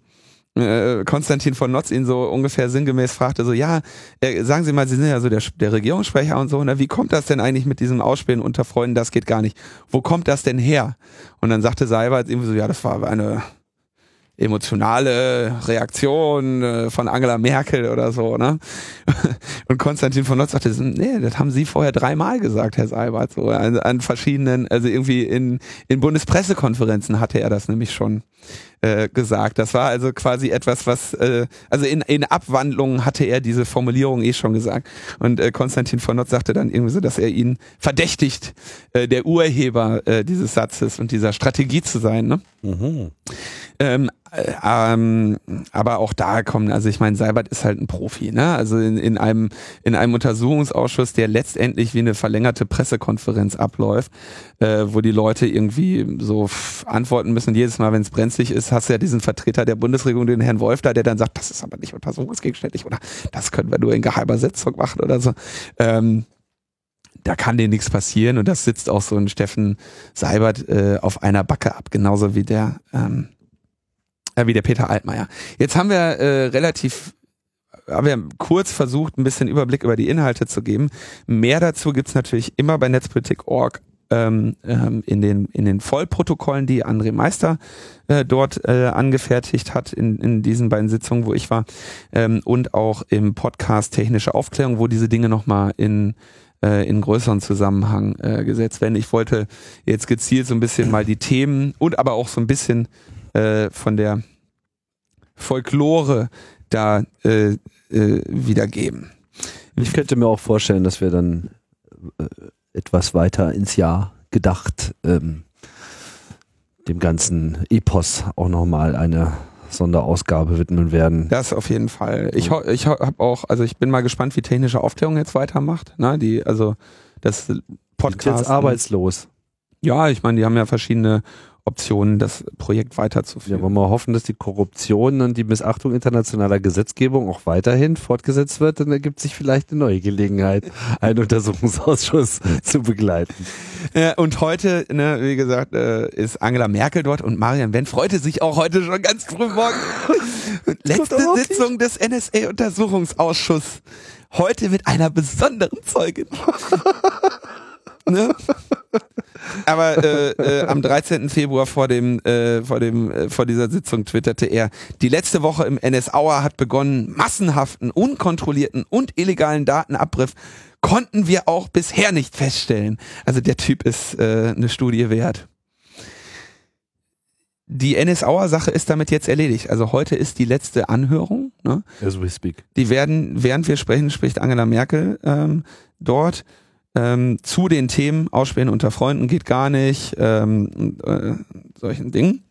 äh, Konstantin von Notz ihn so ungefähr sinngemäß fragte, so ja, äh, sagen Sie mal, Sie sind ja so der, der Regierungssprecher und so, ne, wie kommt das denn eigentlich mit diesem Ausspielen unter Freunden, das geht gar nicht. Wo kommt das denn her? Und dann sagte Seibert irgendwie so, ja, das war eine emotionale Reaktion äh, von Angela Merkel oder so, ne? Und Konstantin von Notz sagte, nee, das haben Sie vorher dreimal gesagt, Herr Seibert, so an, an verschiedenen, also irgendwie in, in Bundespressekonferenzen hatte er das nämlich schon äh, gesagt. Das war also quasi etwas, was, äh, also in, in Abwandlungen hatte er diese Formulierung eh schon gesagt. Und äh, Konstantin von Notz sagte dann irgendwie so, dass er ihn verdächtigt, äh, der Urheber äh, dieses Satzes und dieser Strategie zu sein. Ne? Mhm. Ähm, äh, ähm, aber auch da kommen, also ich meine, Seibert ist halt ein Profi, ne? Also in, in einem in einem Untersuchungsausschuss, der letztendlich wie eine verlängerte Pressekonferenz abläuft, äh, wo die Leute irgendwie so antworten müssen. Jedes Mal, wenn es brenzlig ist, hast du ja diesen Vertreter der Bundesregierung, den Herrn Wolf da, der dann sagt, das ist aber nicht untersuchungsgegenständlich oder das können wir nur in geheimer Sitzung machen oder so. Ähm, da kann dir nichts passieren und das sitzt auch so ein Steffen Seibert äh, auf einer Backe ab, genauso wie der ähm, äh, wie der Peter Altmaier. Jetzt haben wir äh, relativ haben wir kurz versucht, ein bisschen Überblick über die Inhalte zu geben. Mehr dazu gibt's natürlich immer bei Netzpolitik.org ähm, ähm, in, den, in den Vollprotokollen, die André Meister äh, dort äh, angefertigt hat in, in diesen beiden Sitzungen, wo ich war, ähm, und auch im Podcast Technische Aufklärung, wo diese Dinge nochmal in äh, in größeren Zusammenhang äh, gesetzt werden. Ich wollte jetzt gezielt so ein bisschen mal die Themen und aber auch so ein bisschen äh, von der Folklore da äh, äh, wiedergeben. Ich könnte mir auch vorstellen, dass wir dann äh, etwas weiter ins Jahr gedacht ähm, dem ganzen Epos auch nochmal eine Sonderausgabe widmen werden. Das auf jeden Fall. Ich, ich habe auch, also ich bin mal gespannt, wie technische Aufklärung jetzt weitermacht. Ne? Die, also das Podcast. Jetzt arbeitslos. Ja, ich meine, die haben ja verschiedene Optionen, das Projekt weiterzuführen. Ja, wollen wir hoffen, dass die Korruption und die Missachtung internationaler Gesetzgebung auch weiterhin fortgesetzt wird, dann ergibt sich vielleicht eine neue Gelegenheit, einen Untersuchungsausschuss zu begleiten. Ja, und heute, ne, wie gesagt, äh, ist Angela Merkel dort und Marian Wendt freute sich auch heute schon ganz früh morgen. Letzte Sitzung des NSA-Untersuchungsausschusses. Heute mit einer besonderen Zeugin. Ne? Aber äh, äh, am 13. Februar vor dem äh, vor dem äh, vor dieser Sitzung twitterte er: Die letzte Woche im NS-Auer hat begonnen. Massenhaften, unkontrollierten und illegalen Datenabriff konnten wir auch bisher nicht feststellen. Also der Typ ist äh, eine Studie wert. Die NS-Auer-Sache ist damit jetzt erledigt. Also heute ist die letzte Anhörung. Ne? As we speak. Die werden, während wir sprechen, spricht Angela Merkel ähm, dort ähm, zu den Themen Ausspähen unter Freunden geht gar nicht, ähm, äh, solchen Dingen.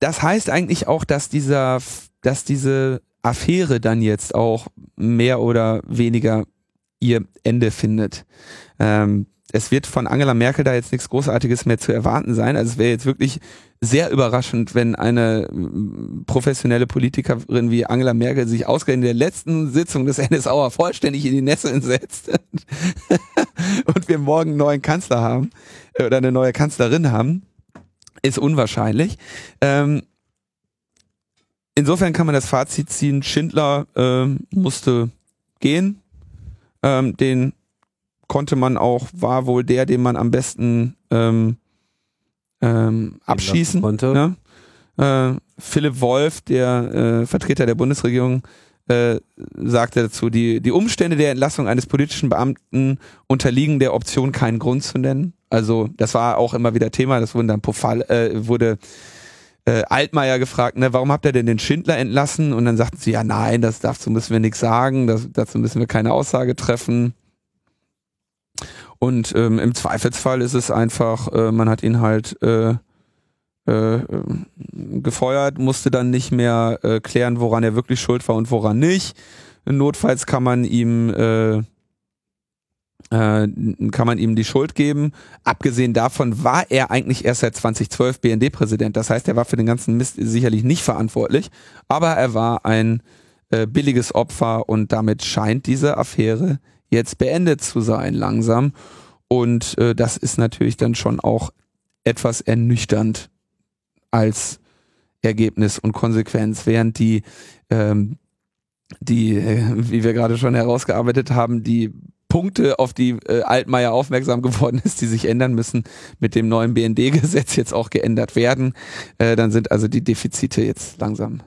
Das heißt eigentlich auch, dass dieser, dass diese Affäre dann jetzt auch mehr oder weniger ihr Ende findet. Ähm, es wird von Angela Merkel da jetzt nichts Großartiges mehr zu erwarten sein. Also es wäre jetzt wirklich sehr überraschend, wenn eine mm, professionelle Politikerin wie Angela Merkel sich ausgerechnet in der letzten Sitzung des NSAer vollständig in die Nässe setzt und wir morgen einen neuen Kanzler haben äh, oder eine neue Kanzlerin haben. Ist unwahrscheinlich. Ähm, insofern kann man das Fazit ziehen, Schindler ähm, musste gehen. Ähm, den konnte man auch, war wohl der, den man am besten ähm, ähm, abschießen. Ne? Äh, Philipp Wolf, der äh, Vertreter der Bundesregierung, äh, sagte dazu, die, die Umstände der Entlassung eines politischen Beamten unterliegen der Option, keinen Grund zu nennen. Also das war auch immer wieder Thema, das wurde dann Pofall, äh, wurde äh, Altmaier gefragt, ne, warum habt ihr denn den Schindler entlassen? Und dann sagten sie, ja nein, das dazu müssen wir nichts sagen, das, dazu müssen wir keine Aussage treffen. Und ähm, im Zweifelsfall ist es einfach, äh, man hat ihn halt äh, äh, gefeuert, musste dann nicht mehr äh, klären, woran er wirklich schuld war und woran nicht. Notfalls kann man ihm äh, äh, kann man ihm die Schuld geben. Abgesehen davon war er eigentlich erst seit 2012 BND-Präsident. Das heißt, er war für den ganzen Mist sicherlich nicht verantwortlich, aber er war ein äh, billiges Opfer und damit scheint diese Affäre jetzt beendet zu sein langsam. Und äh, das ist natürlich dann schon auch etwas ernüchternd als Ergebnis und Konsequenz, während die, ähm, die, äh, wie wir gerade schon herausgearbeitet haben, die Punkte, auf die äh, Altmaier aufmerksam geworden ist, die sich ändern müssen, mit dem neuen BND-Gesetz jetzt auch geändert werden. Äh, dann sind also die Defizite jetzt langsam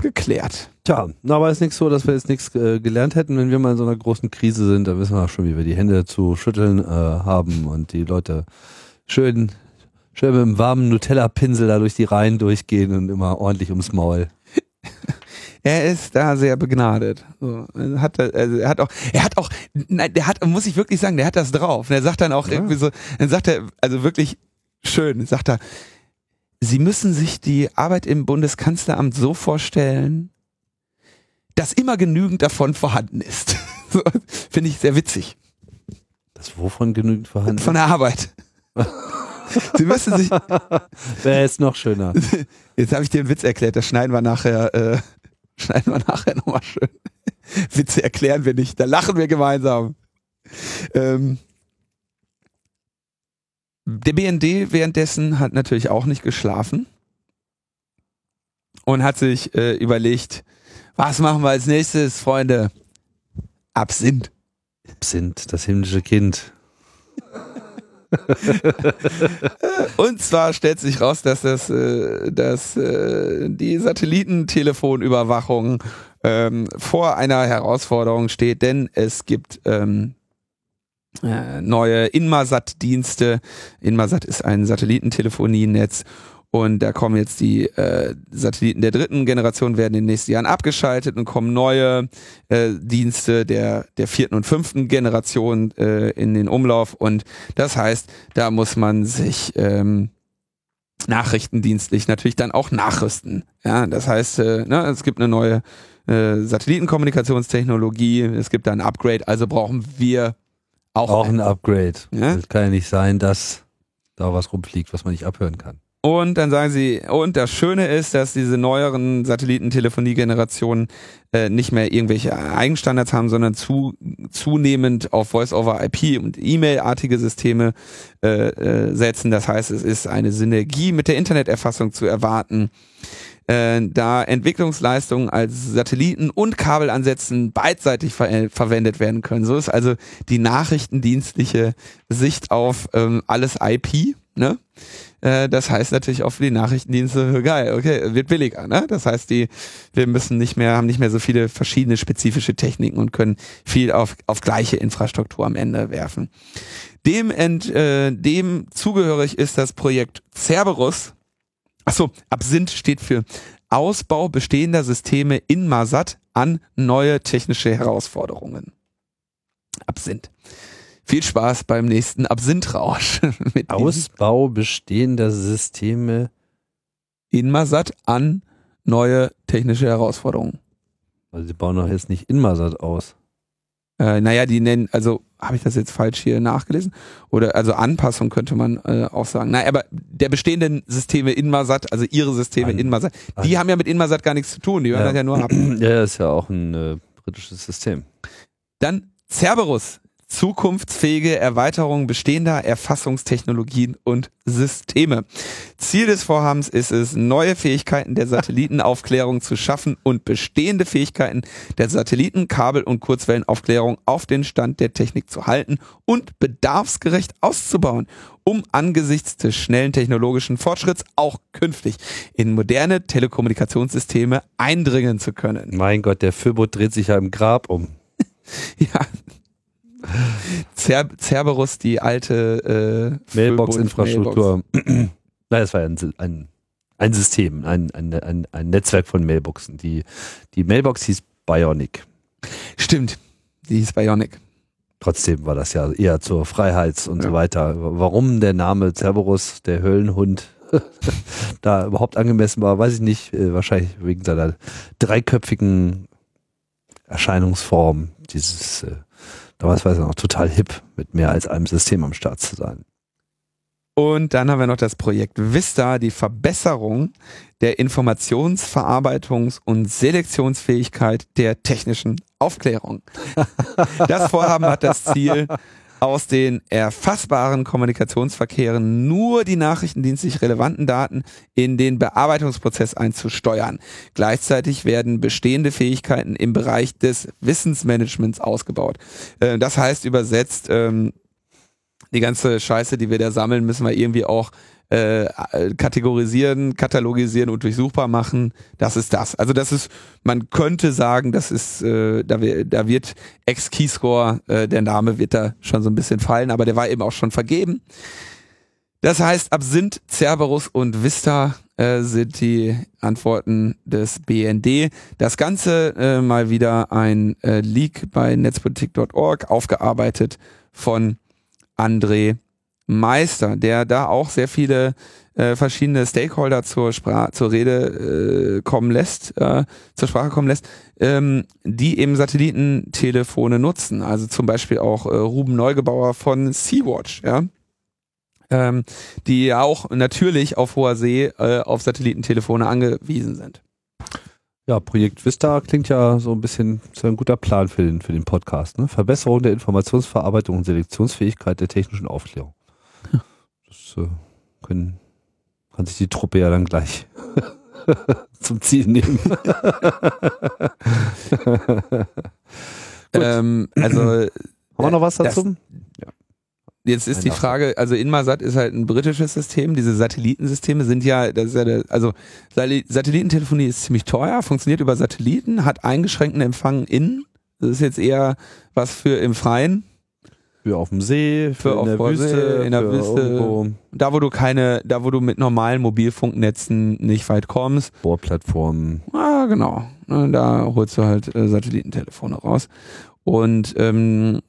geklärt. Tja, aber ist nichts so, dass wir jetzt nichts äh, gelernt hätten, wenn wir mal in so einer großen Krise sind. Da wissen wir auch schon, wie wir die Hände zu schütteln äh, haben und die Leute schön, schön mit einem warmen Nutella-Pinsel da durch die Reihen durchgehen und immer ordentlich ums Maul. er ist da sehr begnadet. So, er hat, also er hat auch, er hat auch, nein, der hat, muss ich wirklich sagen, der hat das drauf. Und er sagt dann auch ja. irgendwie so, dann sagt er, also wirklich schön, sagt er, Sie müssen sich die Arbeit im Bundeskanzleramt so vorstellen, dass immer genügend davon vorhanden ist. so, Finde ich sehr witzig. Das wovon genügend vorhanden? Von der Arbeit. Sie müssen sich. Wäre jetzt noch schöner. Jetzt habe ich dir einen Witz erklärt, das schneiden wir nachher, äh, schneiden wir nachher nochmal schön. Witze erklären wir nicht, da lachen wir gemeinsam. Ähm, der BND währenddessen hat natürlich auch nicht geschlafen und hat sich äh, überlegt, was machen wir als nächstes, Freunde? Absinth. Absinth, das himmlische Kind. Und zwar stellt sich raus, dass das, äh, dass äh, die Satellitentelefonüberwachung ähm, vor einer Herausforderung steht, denn es gibt ähm, äh, neue Inmarsat-Dienste. Inmarsat ist ein Satellitentelefonienetz und da kommen jetzt die äh, Satelliten der dritten Generation werden in den nächsten Jahren abgeschaltet und kommen neue äh, Dienste der, der vierten und fünften Generation äh, in den Umlauf. Und das heißt, da muss man sich ähm, nachrichtendienstlich natürlich dann auch nachrüsten. Ja, das heißt, äh, ne, es gibt eine neue äh, Satellitenkommunikationstechnologie, es gibt da ein Upgrade, also brauchen wir auch, auch ein Upgrade. Ja? Es kann ja nicht sein, dass da was rumfliegt, was man nicht abhören kann. Und dann sagen sie, und das Schöne ist, dass diese neueren Satellitentelefonie-Generationen äh, nicht mehr irgendwelche Eigenstandards haben, sondern zu, zunehmend auf Voice-over-IP und E-Mail-artige Systeme äh, äh, setzen. Das heißt, es ist eine Synergie mit der Interneterfassung zu erwarten äh, da Entwicklungsleistungen als Satelliten- und Kabelansätzen beidseitig ver verwendet werden können. So ist also die nachrichtendienstliche Sicht auf ähm, alles IP. Ne? Äh, das heißt natürlich auch für die Nachrichtendienste, geil, okay, wird billiger. Ne? Das heißt, die, wir müssen nicht mehr, haben nicht mehr so viele verschiedene spezifische Techniken und können viel auf, auf gleiche Infrastruktur am Ende werfen. Dem, ent, äh, dem zugehörig ist das Projekt Cerberus, Achso, Absinth steht für Ausbau bestehender Systeme in Masat an neue technische Herausforderungen. Absinth. Viel Spaß beim nächsten Absinth-Rausch. Ausbau bestehender Systeme in Masat an neue technische Herausforderungen. Also sie bauen doch jetzt nicht in Masat aus. Äh, naja, die nennen, also habe ich das jetzt falsch hier nachgelesen? Oder also Anpassung könnte man äh, auch sagen. Nein, aber der bestehenden Systeme Inmarsat, also ihre Systeme An Inmarsat, die An haben ja mit Inmarsat gar nichts zu tun, die hören ja. das ja nur ab. Ja, ist ja auch ein äh, britisches System. Dann Cerberus zukunftsfähige Erweiterung bestehender Erfassungstechnologien und Systeme. Ziel des Vorhabens ist es, neue Fähigkeiten der Satellitenaufklärung zu schaffen und bestehende Fähigkeiten der Satelliten-, Kabel- und Kurzwellenaufklärung auf den Stand der Technik zu halten und bedarfsgerecht auszubauen, um angesichts des schnellen technologischen Fortschritts auch künftig in moderne Telekommunikationssysteme eindringen zu können. Mein Gott, der Föbot dreht sich ja im Grab um. ja, Cer Cerberus, die alte äh, Mailbox-Infrastruktur. Nein, das war ein, ein, ein System, ein, ein, ein, ein Netzwerk von Mailboxen. Die, die Mailbox hieß Bionic. Stimmt, die hieß Bionic. Trotzdem war das ja eher zur Freiheits- und ja. so weiter. Warum der Name Cerberus, der Höllenhund, da überhaupt angemessen war, weiß ich nicht. Äh, wahrscheinlich wegen seiner dreiköpfigen Erscheinungsform, dieses äh, Damals war es noch total hip, mit mehr als einem System am Start zu sein. Und dann haben wir noch das Projekt Vista, die Verbesserung der Informationsverarbeitungs- und Selektionsfähigkeit der technischen Aufklärung. Das Vorhaben hat das Ziel, aus den erfassbaren Kommunikationsverkehren nur die nachrichtendienstlich relevanten Daten in den Bearbeitungsprozess einzusteuern. Gleichzeitig werden bestehende Fähigkeiten im Bereich des Wissensmanagements ausgebaut. Äh, das heißt übersetzt, ähm, die ganze Scheiße, die wir da sammeln, müssen wir irgendwie auch äh, kategorisieren, katalogisieren und durchsuchbar machen. Das ist das. Also das ist, man könnte sagen, das ist, äh, da, da wird Ex-Keyscore, äh, der Name wird da schon so ein bisschen fallen, aber der war eben auch schon vergeben. Das heißt, Absint, Cerberus und Vista äh, sind die Antworten des BND. Das Ganze äh, mal wieder ein äh, Leak bei netzpolitik.org, aufgearbeitet von André Meister, der da auch sehr viele äh, verschiedene Stakeholder zur Sprache, zur Rede äh, kommen lässt, äh, zur Sprache kommen lässt, ähm, die eben Satellitentelefone nutzen. Also zum Beispiel auch äh, Ruben Neugebauer von Sea-Watch, ja. Ähm, die auch natürlich auf hoher See äh, auf Satellitentelefone angewiesen sind. Ja, Projekt Vista klingt ja so ein bisschen so ein guter Plan für den, für den Podcast. Ne? Verbesserung der Informationsverarbeitung und Selektionsfähigkeit der technischen Aufklärung. Das äh, können, kann sich die Truppe ja dann gleich zum Ziel nehmen. ähm, also haben wir noch was dazu? Das, Jetzt ist die Frage, also Inmarsat ist halt ein britisches System. Diese Satellitensysteme sind ja, das ist ja der, also Satellitentelefonie ist ziemlich teuer, funktioniert über Satelliten, hat eingeschränkten Empfang innen. Das ist jetzt eher was für im Freien. Für auf dem See, für, für in der Wüste, See, in der Wüste. Irgendwo. Da wo du keine, da wo du mit normalen Mobilfunknetzen nicht weit kommst. Bohrplattformen. Ah, genau. Da holst du halt äh, Satellitentelefone raus. Und ähm,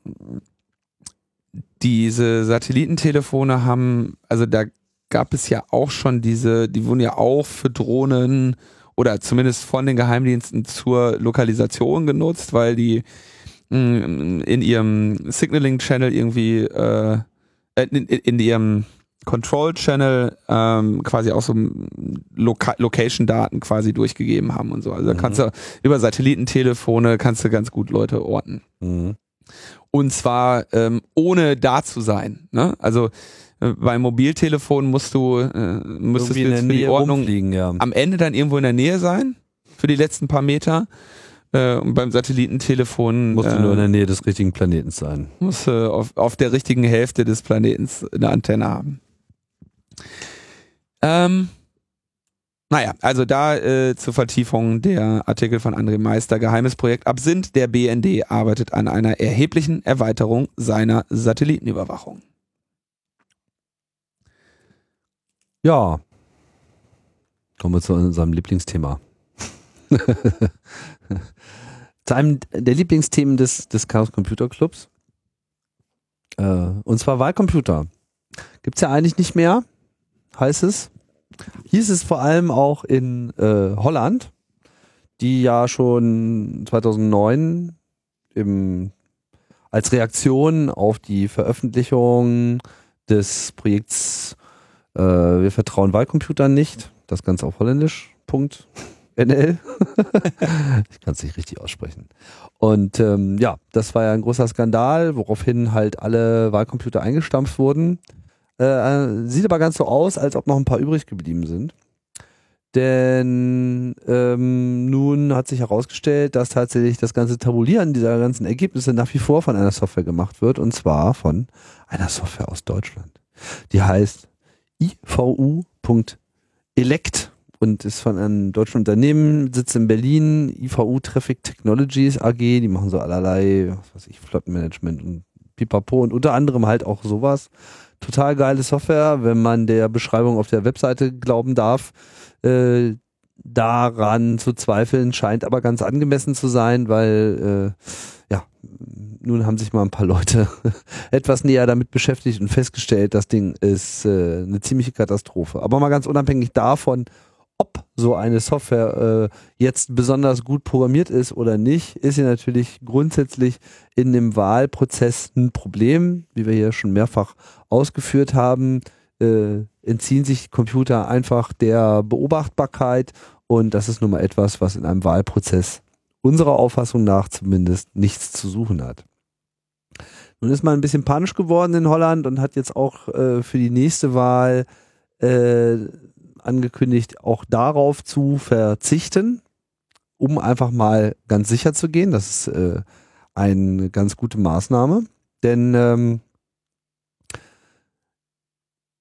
diese Satellitentelefone haben, also da gab es ja auch schon diese, die wurden ja auch für Drohnen oder zumindest von den Geheimdiensten zur Lokalisation genutzt, weil die in ihrem Signaling-Channel irgendwie, äh, in, in ihrem Control-Channel ähm, quasi auch so Loca Location-Daten quasi durchgegeben haben und so. Also da kannst mhm. du über Satellitentelefone kannst du ganz gut Leute orten. Mhm. Und zwar ähm, ohne da zu sein. Ne? Also äh, beim Mobiltelefon musst du äh, müsstest du jetzt für die Ordnung ja. am Ende dann irgendwo in der Nähe sein für die letzten paar Meter. Äh, und beim Satellitentelefon musst du äh, nur in der Nähe des richtigen Planeten sein. Musst du auf, auf der richtigen Hälfte des Planetens eine Antenne haben. Ähm, naja, also da äh, zur Vertiefung der Artikel von André Meister, geheimes Projekt Absinth, der BND arbeitet an einer erheblichen Erweiterung seiner Satellitenüberwachung. Ja, kommen wir zu unserem Lieblingsthema. zu einem der Lieblingsthemen des, des Chaos Computer Clubs. Äh, und zwar Wahlcomputer. Gibt es ja eigentlich nicht mehr, heißt es. Hieß es vor allem auch in äh, Holland, die ja schon 2009 im, als Reaktion auf die Veröffentlichung des Projekts äh, Wir vertrauen Wahlcomputern nicht, das Ganze auf Holländisch, Punkt, NL. ich kann es nicht richtig aussprechen. Und ähm, ja, das war ja ein großer Skandal, woraufhin halt alle Wahlcomputer eingestampft wurden. Äh, sieht aber ganz so aus, als ob noch ein paar übrig geblieben sind. Denn ähm, nun hat sich herausgestellt, dass tatsächlich das ganze Tabulieren dieser ganzen Ergebnisse nach wie vor von einer Software gemacht wird, und zwar von einer Software aus Deutschland. Die heißt ivu.elect und ist von einem deutschen Unternehmen, sitzt in Berlin, IVU Traffic Technologies AG, die machen so allerlei, was weiß ich, Flottenmanagement und pipapo und unter anderem halt auch sowas. Total geile Software, wenn man der Beschreibung auf der Webseite glauben darf. Äh, daran zu zweifeln scheint aber ganz angemessen zu sein, weil äh, ja, nun haben sich mal ein paar Leute etwas näher damit beschäftigt und festgestellt, das Ding ist äh, eine ziemliche Katastrophe. Aber mal ganz unabhängig davon, ob so eine Software äh, jetzt besonders gut programmiert ist oder nicht, ist sie natürlich grundsätzlich in dem Wahlprozess ein Problem, wie wir hier schon mehrfach ausgeführt haben. Äh, entziehen sich Computer einfach der Beobachtbarkeit und das ist nun mal etwas, was in einem Wahlprozess unserer Auffassung nach zumindest nichts zu suchen hat. Nun ist man ein bisschen panisch geworden in Holland und hat jetzt auch äh, für die nächste Wahl äh, angekündigt, auch darauf zu verzichten, um einfach mal ganz sicher zu gehen. Das ist äh, eine ganz gute Maßnahme. Denn ähm,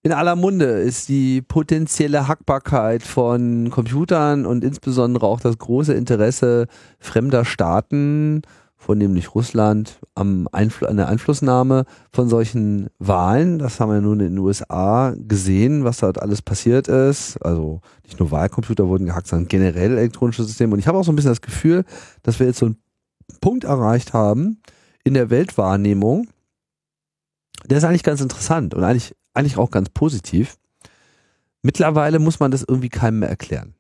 in aller Munde ist die potenzielle Hackbarkeit von Computern und insbesondere auch das große Interesse fremder Staaten, vornehmlich Russland, am Einfl an der Einflussnahme von solchen Wahlen. Das haben wir nun in den USA gesehen, was dort alles passiert ist. Also nicht nur Wahlcomputer wurden gehackt, sondern generell elektronische Systeme. Und ich habe auch so ein bisschen das Gefühl, dass wir jetzt so einen Punkt erreicht haben in der Weltwahrnehmung, der ist eigentlich ganz interessant und eigentlich eigentlich auch ganz positiv. Mittlerweile muss man das irgendwie keinem mehr erklären.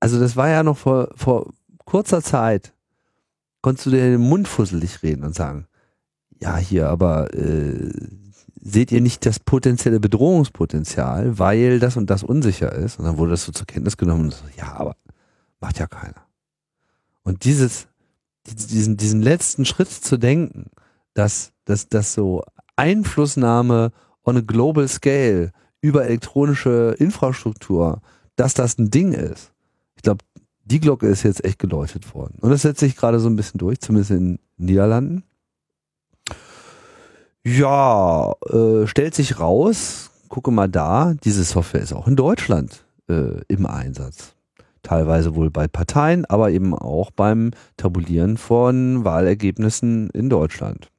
Also das war ja noch vor, vor kurzer Zeit, konntest du den Mund fusselig reden und sagen, ja hier, aber äh, seht ihr nicht das potenzielle Bedrohungspotenzial, weil das und das unsicher ist? Und dann wurde das so zur Kenntnis genommen und so, ja, aber macht ja keiner. Und dieses, diesen, diesen letzten Schritt zu denken, dass, dass, dass so Einflussnahme on a global scale über elektronische Infrastruktur, dass das ein Ding ist. Ich glaube, die Glocke ist jetzt echt geläutet worden. Und das setzt sich gerade so ein bisschen durch, zumindest in den Niederlanden. Ja, äh, stellt sich raus, gucke mal da, diese Software ist auch in Deutschland äh, im Einsatz. Teilweise wohl bei Parteien, aber eben auch beim Tabulieren von Wahlergebnissen in Deutschland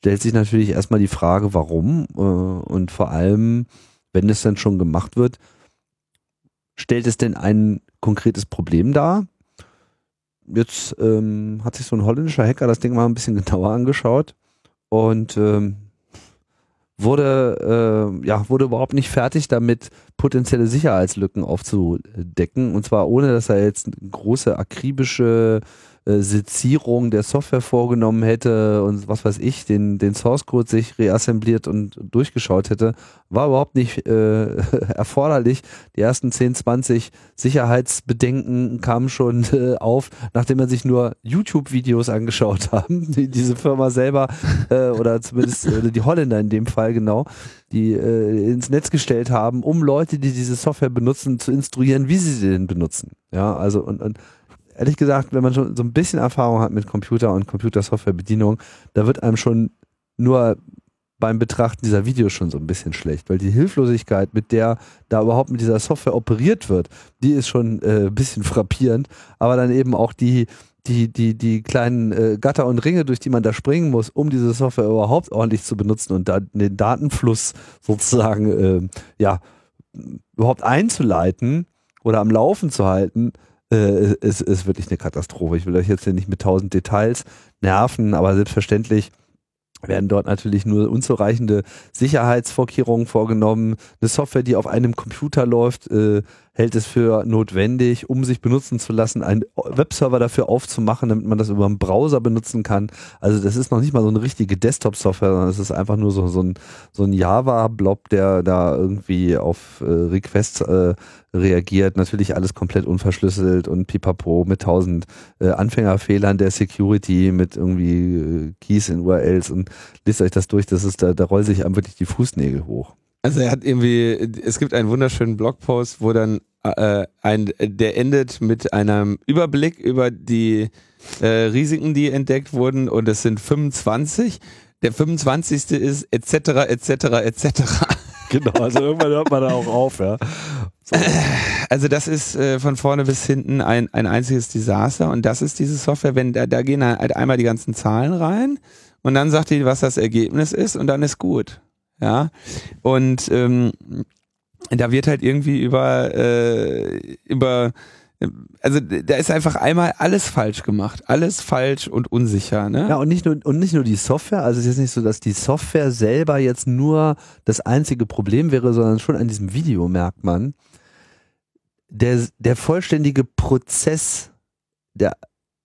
stellt sich natürlich erstmal die Frage, warum äh, und vor allem, wenn es dann schon gemacht wird, stellt es denn ein konkretes Problem dar? Jetzt ähm, hat sich so ein holländischer Hacker das Ding mal ein bisschen genauer angeschaut und ähm, wurde äh, ja wurde überhaupt nicht fertig damit potenzielle Sicherheitslücken aufzudecken und zwar ohne dass er jetzt große akribische äh, Sezierung der Software vorgenommen hätte und was weiß ich, den, den Source Code sich reassembliert und durchgeschaut hätte, war überhaupt nicht äh, erforderlich. Die ersten 10, 20 Sicherheitsbedenken kamen schon äh, auf, nachdem man sich nur YouTube-Videos angeschaut haben, die diese Firma selber äh, oder zumindest äh, die Holländer in dem Fall genau, die äh, ins Netz gestellt haben, um Leute, die diese Software benutzen, zu instruieren, wie sie sie denn benutzen. Ja, also und, und ehrlich gesagt, wenn man schon so ein bisschen Erfahrung hat mit Computer und Computersoftwarebedienung, da wird einem schon nur beim Betrachten dieser Videos schon so ein bisschen schlecht, weil die Hilflosigkeit, mit der da überhaupt mit dieser Software operiert wird, die ist schon äh, ein bisschen frappierend, aber dann eben auch die die die die kleinen äh, Gatter und Ringe, durch die man da springen muss, um diese Software überhaupt ordentlich zu benutzen und da den Datenfluss sozusagen äh, ja überhaupt einzuleiten oder am Laufen zu halten, äh, ist, ist wirklich eine Katastrophe. Ich will euch jetzt hier nicht mit tausend Details nerven, aber selbstverständlich werden dort natürlich nur unzureichende Sicherheitsvorkehrungen vorgenommen. Eine Software, die auf einem Computer läuft, äh, hält es für notwendig, um sich benutzen zu lassen, einen Webserver dafür aufzumachen, damit man das über einen Browser benutzen kann. Also das ist noch nicht mal so eine richtige Desktop-Software, sondern es ist einfach nur so, so ein, so ein Java-Blob, der da irgendwie auf äh, Requests äh, reagiert. Natürlich alles komplett unverschlüsselt und pipapo mit tausend äh, Anfängerfehlern der Security, mit irgendwie äh, Keys in URLs und lest euch das durch, das ist da, da rollen sich einem wirklich die Fußnägel hoch. Also er hat irgendwie, es gibt einen wunderschönen Blogpost, wo dann äh, ein, der endet mit einem Überblick über die äh, Risiken, die entdeckt wurden und es sind 25. Der 25. ist etc. etc. etc. Genau, also irgendwann hört man da auch auf, ja. So. Also das ist äh, von vorne bis hinten ein, ein einziges Desaster und das ist diese Software, wenn da, da gehen halt einmal die ganzen Zahlen rein und dann sagt die, was das Ergebnis ist und dann ist gut. Ja. Und ähm, da wird halt irgendwie über, äh, über also da ist einfach einmal alles falsch gemacht, alles falsch und unsicher, ne? Ja, und nicht nur und nicht nur die Software, also es ist jetzt nicht so, dass die Software selber jetzt nur das einzige Problem wäre, sondern schon an diesem Video merkt man, der der vollständige Prozess der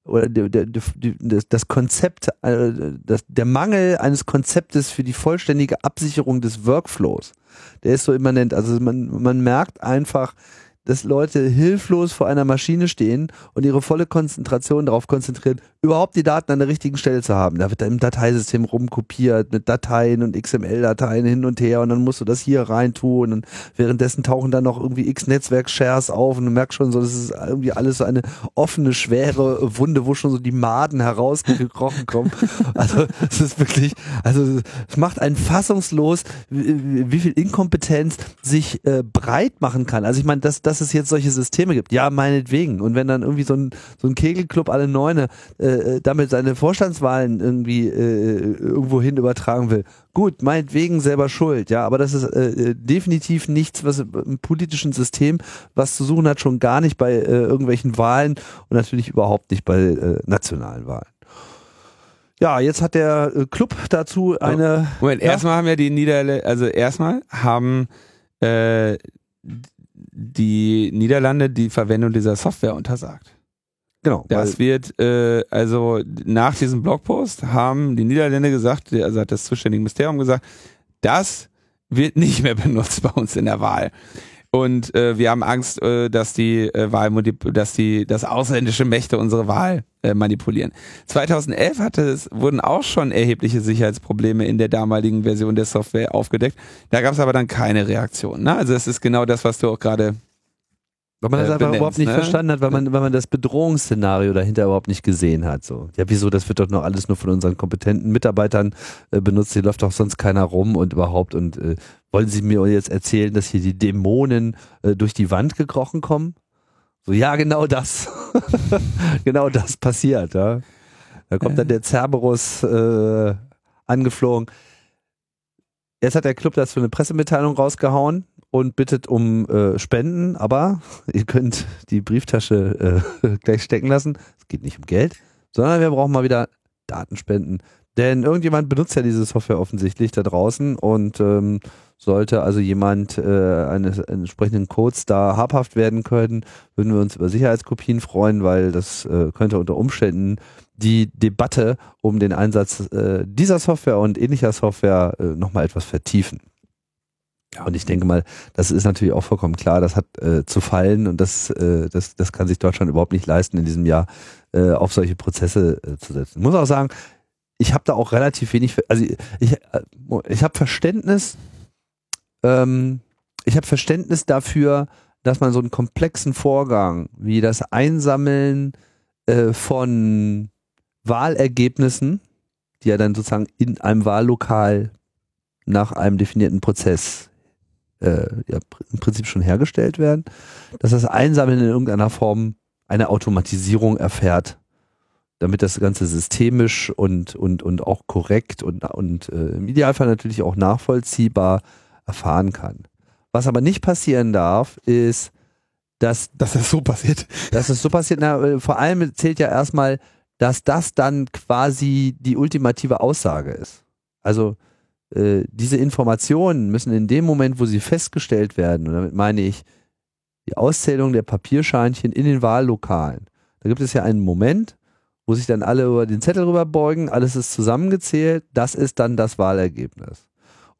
oder der, der, der, das Konzept, äh, das, der Mangel eines Konzeptes für die vollständige Absicherung des Workflows, der ist so immanent. Also man, man merkt einfach, dass Leute hilflos vor einer Maschine stehen und ihre volle Konzentration darauf konzentrieren, überhaupt die Daten an der richtigen Stelle zu haben. Da wird dann im Dateisystem rumkopiert mit Dateien und XML-Dateien hin und her und dann musst du das hier rein tun und währenddessen tauchen dann noch irgendwie X-Netzwerk-Shares auf und du merkst schon so, das ist irgendwie alles so eine offene, schwere Wunde, wo schon so die Maden herausgekrochen kommen. Also es ist wirklich, also es macht einen fassungslos, wie, wie viel Inkompetenz sich äh, breit machen kann. Also ich meine, dass, dass es jetzt solche Systeme gibt, ja, meinetwegen. Und wenn dann irgendwie so ein, so ein Kegelclub alle Neune äh, äh damit seine Vorstandswahlen irgendwie äh, irgendwo hin übertragen will, gut, meinetwegen selber schuld, ja, aber das ist äh, äh, definitiv nichts, was im politischen System was zu suchen hat, schon gar nicht bei äh, irgendwelchen Wahlen und natürlich überhaupt nicht bei äh, nationalen Wahlen. Ja, jetzt hat der äh, Club dazu eine. Moment, ja? erstmal haben ja die Niederlande, also erstmal haben äh, die Niederlande die Verwendung dieser Software untersagt. Genau. Das wird, äh, also nach diesem Blogpost haben die Niederländer gesagt, also hat das zuständige Ministerium gesagt, das wird nicht mehr benutzt bei uns in der Wahl. Und äh, wir haben Angst, äh, dass die äh, Wahl, dass die, dass ausländische Mächte unsere Wahl äh, manipulieren. 2011 hatte es, wurden auch schon erhebliche Sicherheitsprobleme in der damaligen Version der Software aufgedeckt. Da gab es aber dann keine Reaktion. Ne? Also es ist genau das, was du auch gerade weil man das äh, einfach benennst, überhaupt nicht ne? verstanden hat, weil man, weil man das Bedrohungsszenario dahinter überhaupt nicht gesehen hat. So. Ja, wieso, das wird doch noch alles nur von unseren kompetenten Mitarbeitern äh, benutzt, hier läuft doch sonst keiner rum und überhaupt und äh, wollen Sie mir jetzt erzählen, dass hier die Dämonen äh, durch die Wand gekrochen kommen? So, ja, genau das. genau das passiert. Ja. Da kommt dann der Cerberus äh, angeflogen. Jetzt hat der Club dazu eine Pressemitteilung rausgehauen und bittet um äh, Spenden, aber ihr könnt die Brieftasche äh, gleich stecken lassen. Es geht nicht um Geld, sondern wir brauchen mal wieder Datenspenden. Denn irgendjemand benutzt ja diese Software offensichtlich da draußen und ähm, sollte also jemand äh, eines entsprechenden Codes da habhaft werden können, würden wir uns über Sicherheitskopien freuen, weil das äh, könnte unter Umständen die Debatte um den Einsatz äh, dieser Software und ähnlicher Software äh, nochmal etwas vertiefen. Und ich denke mal, das ist natürlich auch vollkommen klar, das hat äh, zu fallen und das, äh, das, das kann sich Deutschland überhaupt nicht leisten, in diesem Jahr äh, auf solche Prozesse äh, zu setzen. Ich muss auch sagen, ich habe da auch relativ wenig, also ich, ich, äh, ich habe Verständnis ähm, ich habe Verständnis dafür, dass man so einen komplexen Vorgang wie das Einsammeln äh, von Wahlergebnissen, die ja dann sozusagen in einem Wahllokal nach einem definierten Prozess äh, ja, im Prinzip schon hergestellt werden, dass das Einsammeln in irgendeiner Form eine Automatisierung erfährt, damit das Ganze systemisch und, und, und auch korrekt und, und äh, im Idealfall natürlich auch nachvollziehbar erfahren kann. Was aber nicht passieren darf, ist, dass, dass das so passiert. Dass es so passiert. Na, äh, vor allem zählt ja erstmal, dass das dann quasi die ultimative Aussage ist. Also äh, diese Informationen müssen in dem Moment, wo sie festgestellt werden, und damit meine ich die Auszählung der Papierscheinchen in den Wahllokalen. Da gibt es ja einen Moment, wo sich dann alle über den Zettel rüberbeugen, alles ist zusammengezählt, das ist dann das Wahlergebnis.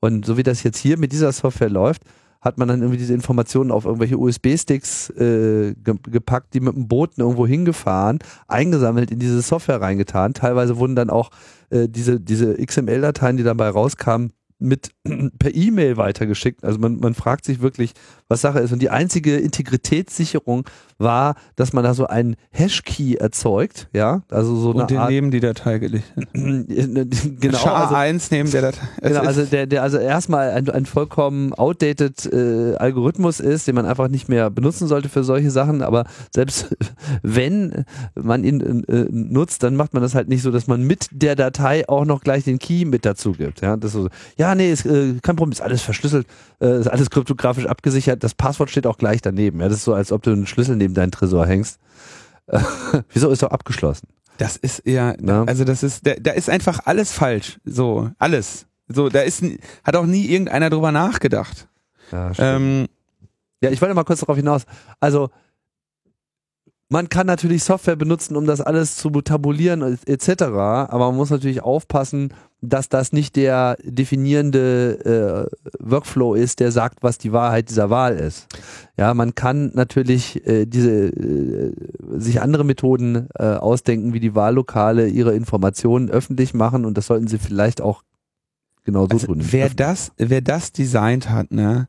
Und so wie das jetzt hier mit dieser Software läuft, hat man dann irgendwie diese Informationen auf irgendwelche USB-Sticks äh, ge gepackt, die mit dem Boot irgendwo hingefahren, eingesammelt, in diese Software reingetan. Teilweise wurden dann auch äh, diese, diese XML-Dateien, die dabei rauskamen, mit per E-Mail weitergeschickt. Also man, man fragt sich wirklich, was Sache ist. Und die einzige Integritätssicherung war, dass man da so einen Hash-Key erzeugt, ja, also so eine Und den Art, neben die Datei gelegt. genau. SHA-1 also, neben der Datei. Genau, also der, der also erstmal ein, ein vollkommen outdated äh, Algorithmus ist, den man einfach nicht mehr benutzen sollte für solche Sachen, aber selbst wenn man ihn äh, nutzt, dann macht man das halt nicht so, dass man mit der Datei auch noch gleich den Key mit dazu gibt, ja, das ist so, ja, nee, ist äh, kein Problem, ist alles verschlüsselt, äh, ist alles kryptografisch abgesichert, das Passwort steht auch gleich daneben. Ja, das ist so, als ob du einen Schlüssel neben deinen Tresor hängst. Äh, wieso ist doch abgeschlossen? Das ist ja, ja, also das ist, da, da ist einfach alles falsch. So, alles. So, da ist, hat auch nie irgendeiner drüber nachgedacht. Ja, ähm, ja ich wollte mal kurz darauf hinaus. Also, man kann natürlich Software benutzen, um das alles zu tabulieren etc., aber man muss natürlich aufpassen, dass das nicht der definierende äh, Workflow ist, der sagt, was die Wahrheit dieser Wahl ist. Ja, man kann natürlich äh, diese äh, sich andere Methoden äh, ausdenken, wie die Wahllokale ihre Informationen öffentlich machen und das sollten sie vielleicht auch genau so also tun. Wer das, wer das designt hat, ne,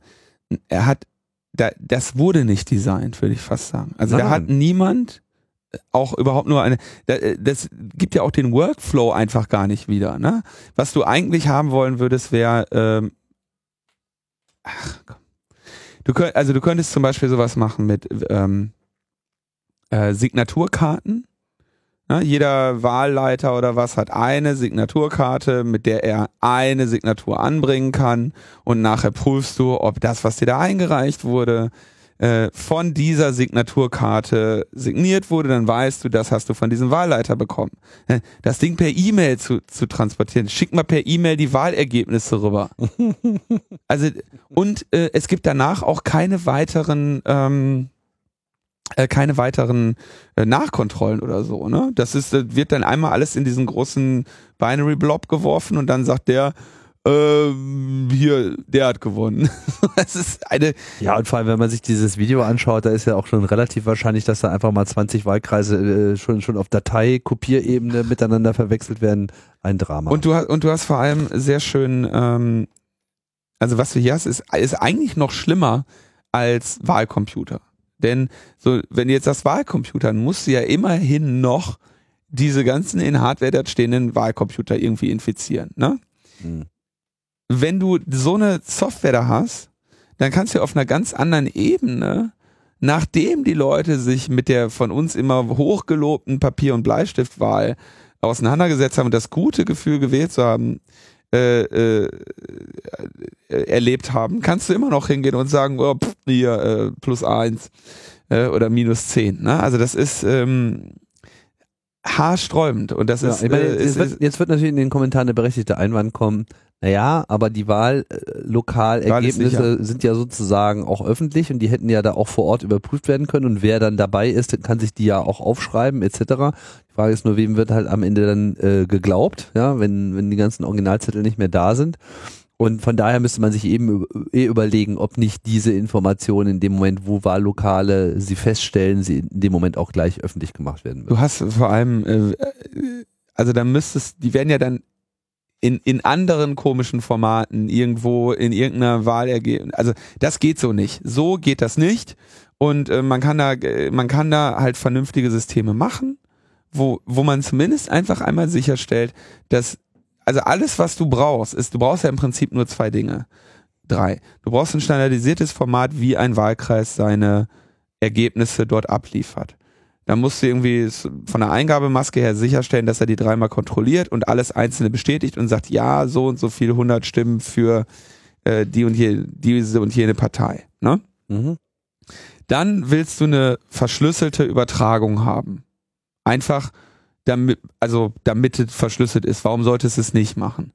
er hat da, das wurde nicht designt, würde ich fast sagen. Also Nein. da hat niemand auch überhaupt nur eine, äh, das gibt ja auch den Workflow einfach gar nicht wieder. Ne? Was du eigentlich haben wollen würdest, wäre, ähm, ach, komm. Du könnt, also du könntest zum Beispiel sowas machen mit ähm, äh, Signaturkarten. Ja, jeder Wahlleiter oder was hat eine Signaturkarte, mit der er eine Signatur anbringen kann. Und nachher prüfst du, ob das, was dir da eingereicht wurde, äh, von dieser Signaturkarte signiert wurde, dann weißt du, das hast du von diesem Wahlleiter bekommen. Das Ding per E-Mail zu, zu transportieren, schick mal per E-Mail die Wahlergebnisse rüber. also und äh, es gibt danach auch keine weiteren ähm, äh, keine weiteren äh, Nachkontrollen oder so, ne? Das ist, wird dann einmal alles in diesen großen Binary Blob geworfen und dann sagt der, ähm, hier, der hat gewonnen. das ist eine. Ja, und vor allem, wenn man sich dieses Video anschaut, da ist ja auch schon relativ wahrscheinlich, dass da einfach mal 20 Wahlkreise äh, schon, schon auf Datei-Kopierebene miteinander verwechselt werden. Ein Drama. Und du hast, und du hast vor allem sehr schön, ähm, also was du hier hast, ist, ist eigentlich noch schlimmer als Wahlcomputer. Denn so, wenn du jetzt das Wahlcomputer, musst du ja immerhin noch diese ganzen in Hardware dort stehenden Wahlcomputer irgendwie infizieren, ne? Hm wenn du so eine Software da hast, dann kannst du auf einer ganz anderen Ebene, nachdem die Leute sich mit der von uns immer hochgelobten Papier- und Bleistiftwahl auseinandergesetzt haben und das gute Gefühl gewählt zu haben, äh, äh, erlebt haben, kannst du immer noch hingehen und sagen, oh, pff, hier äh, plus eins äh, oder minus zehn. Ne? Also das ist ähm, haarsträubend und das ja, ist, meine, äh, jetzt, wird, jetzt wird natürlich in den Kommentaren der berechtigte Einwand kommen, naja, aber die Wahllokal-Ergebnisse äh, sind ja sozusagen auch öffentlich und die hätten ja da auch vor Ort überprüft werden können und wer dann dabei ist, kann sich die ja auch aufschreiben etc. Die Frage ist nur, wem wird halt am Ende dann äh, geglaubt, ja, wenn, wenn die ganzen Originalzettel nicht mehr da sind. Und von daher müsste man sich eben eh überlegen, ob nicht diese Informationen in dem Moment, wo Wahllokale sie feststellen, sie in dem Moment auch gleich öffentlich gemacht werden müssen. Du hast vor allem, äh, also da müsstest, die werden ja dann in, in anderen komischen Formaten irgendwo in irgendeiner Wahlergebnis. Also das geht so nicht. So geht das nicht. Und äh, man kann da, man kann da halt vernünftige Systeme machen, wo, wo man zumindest einfach einmal sicherstellt, dass, also alles, was du brauchst, ist, du brauchst ja im Prinzip nur zwei Dinge. Drei. Du brauchst ein standardisiertes Format, wie ein Wahlkreis seine Ergebnisse dort abliefert. Da musst du irgendwie von der Eingabemaske her sicherstellen, dass er die dreimal kontrolliert und alles einzelne bestätigt und sagt, ja, so und so viele 100 Stimmen für äh, die und je, diese und jene Partei. Ne? Mhm. Dann willst du eine verschlüsselte Übertragung haben. Einfach damit, also damit es verschlüsselt ist. Warum solltest du es nicht machen?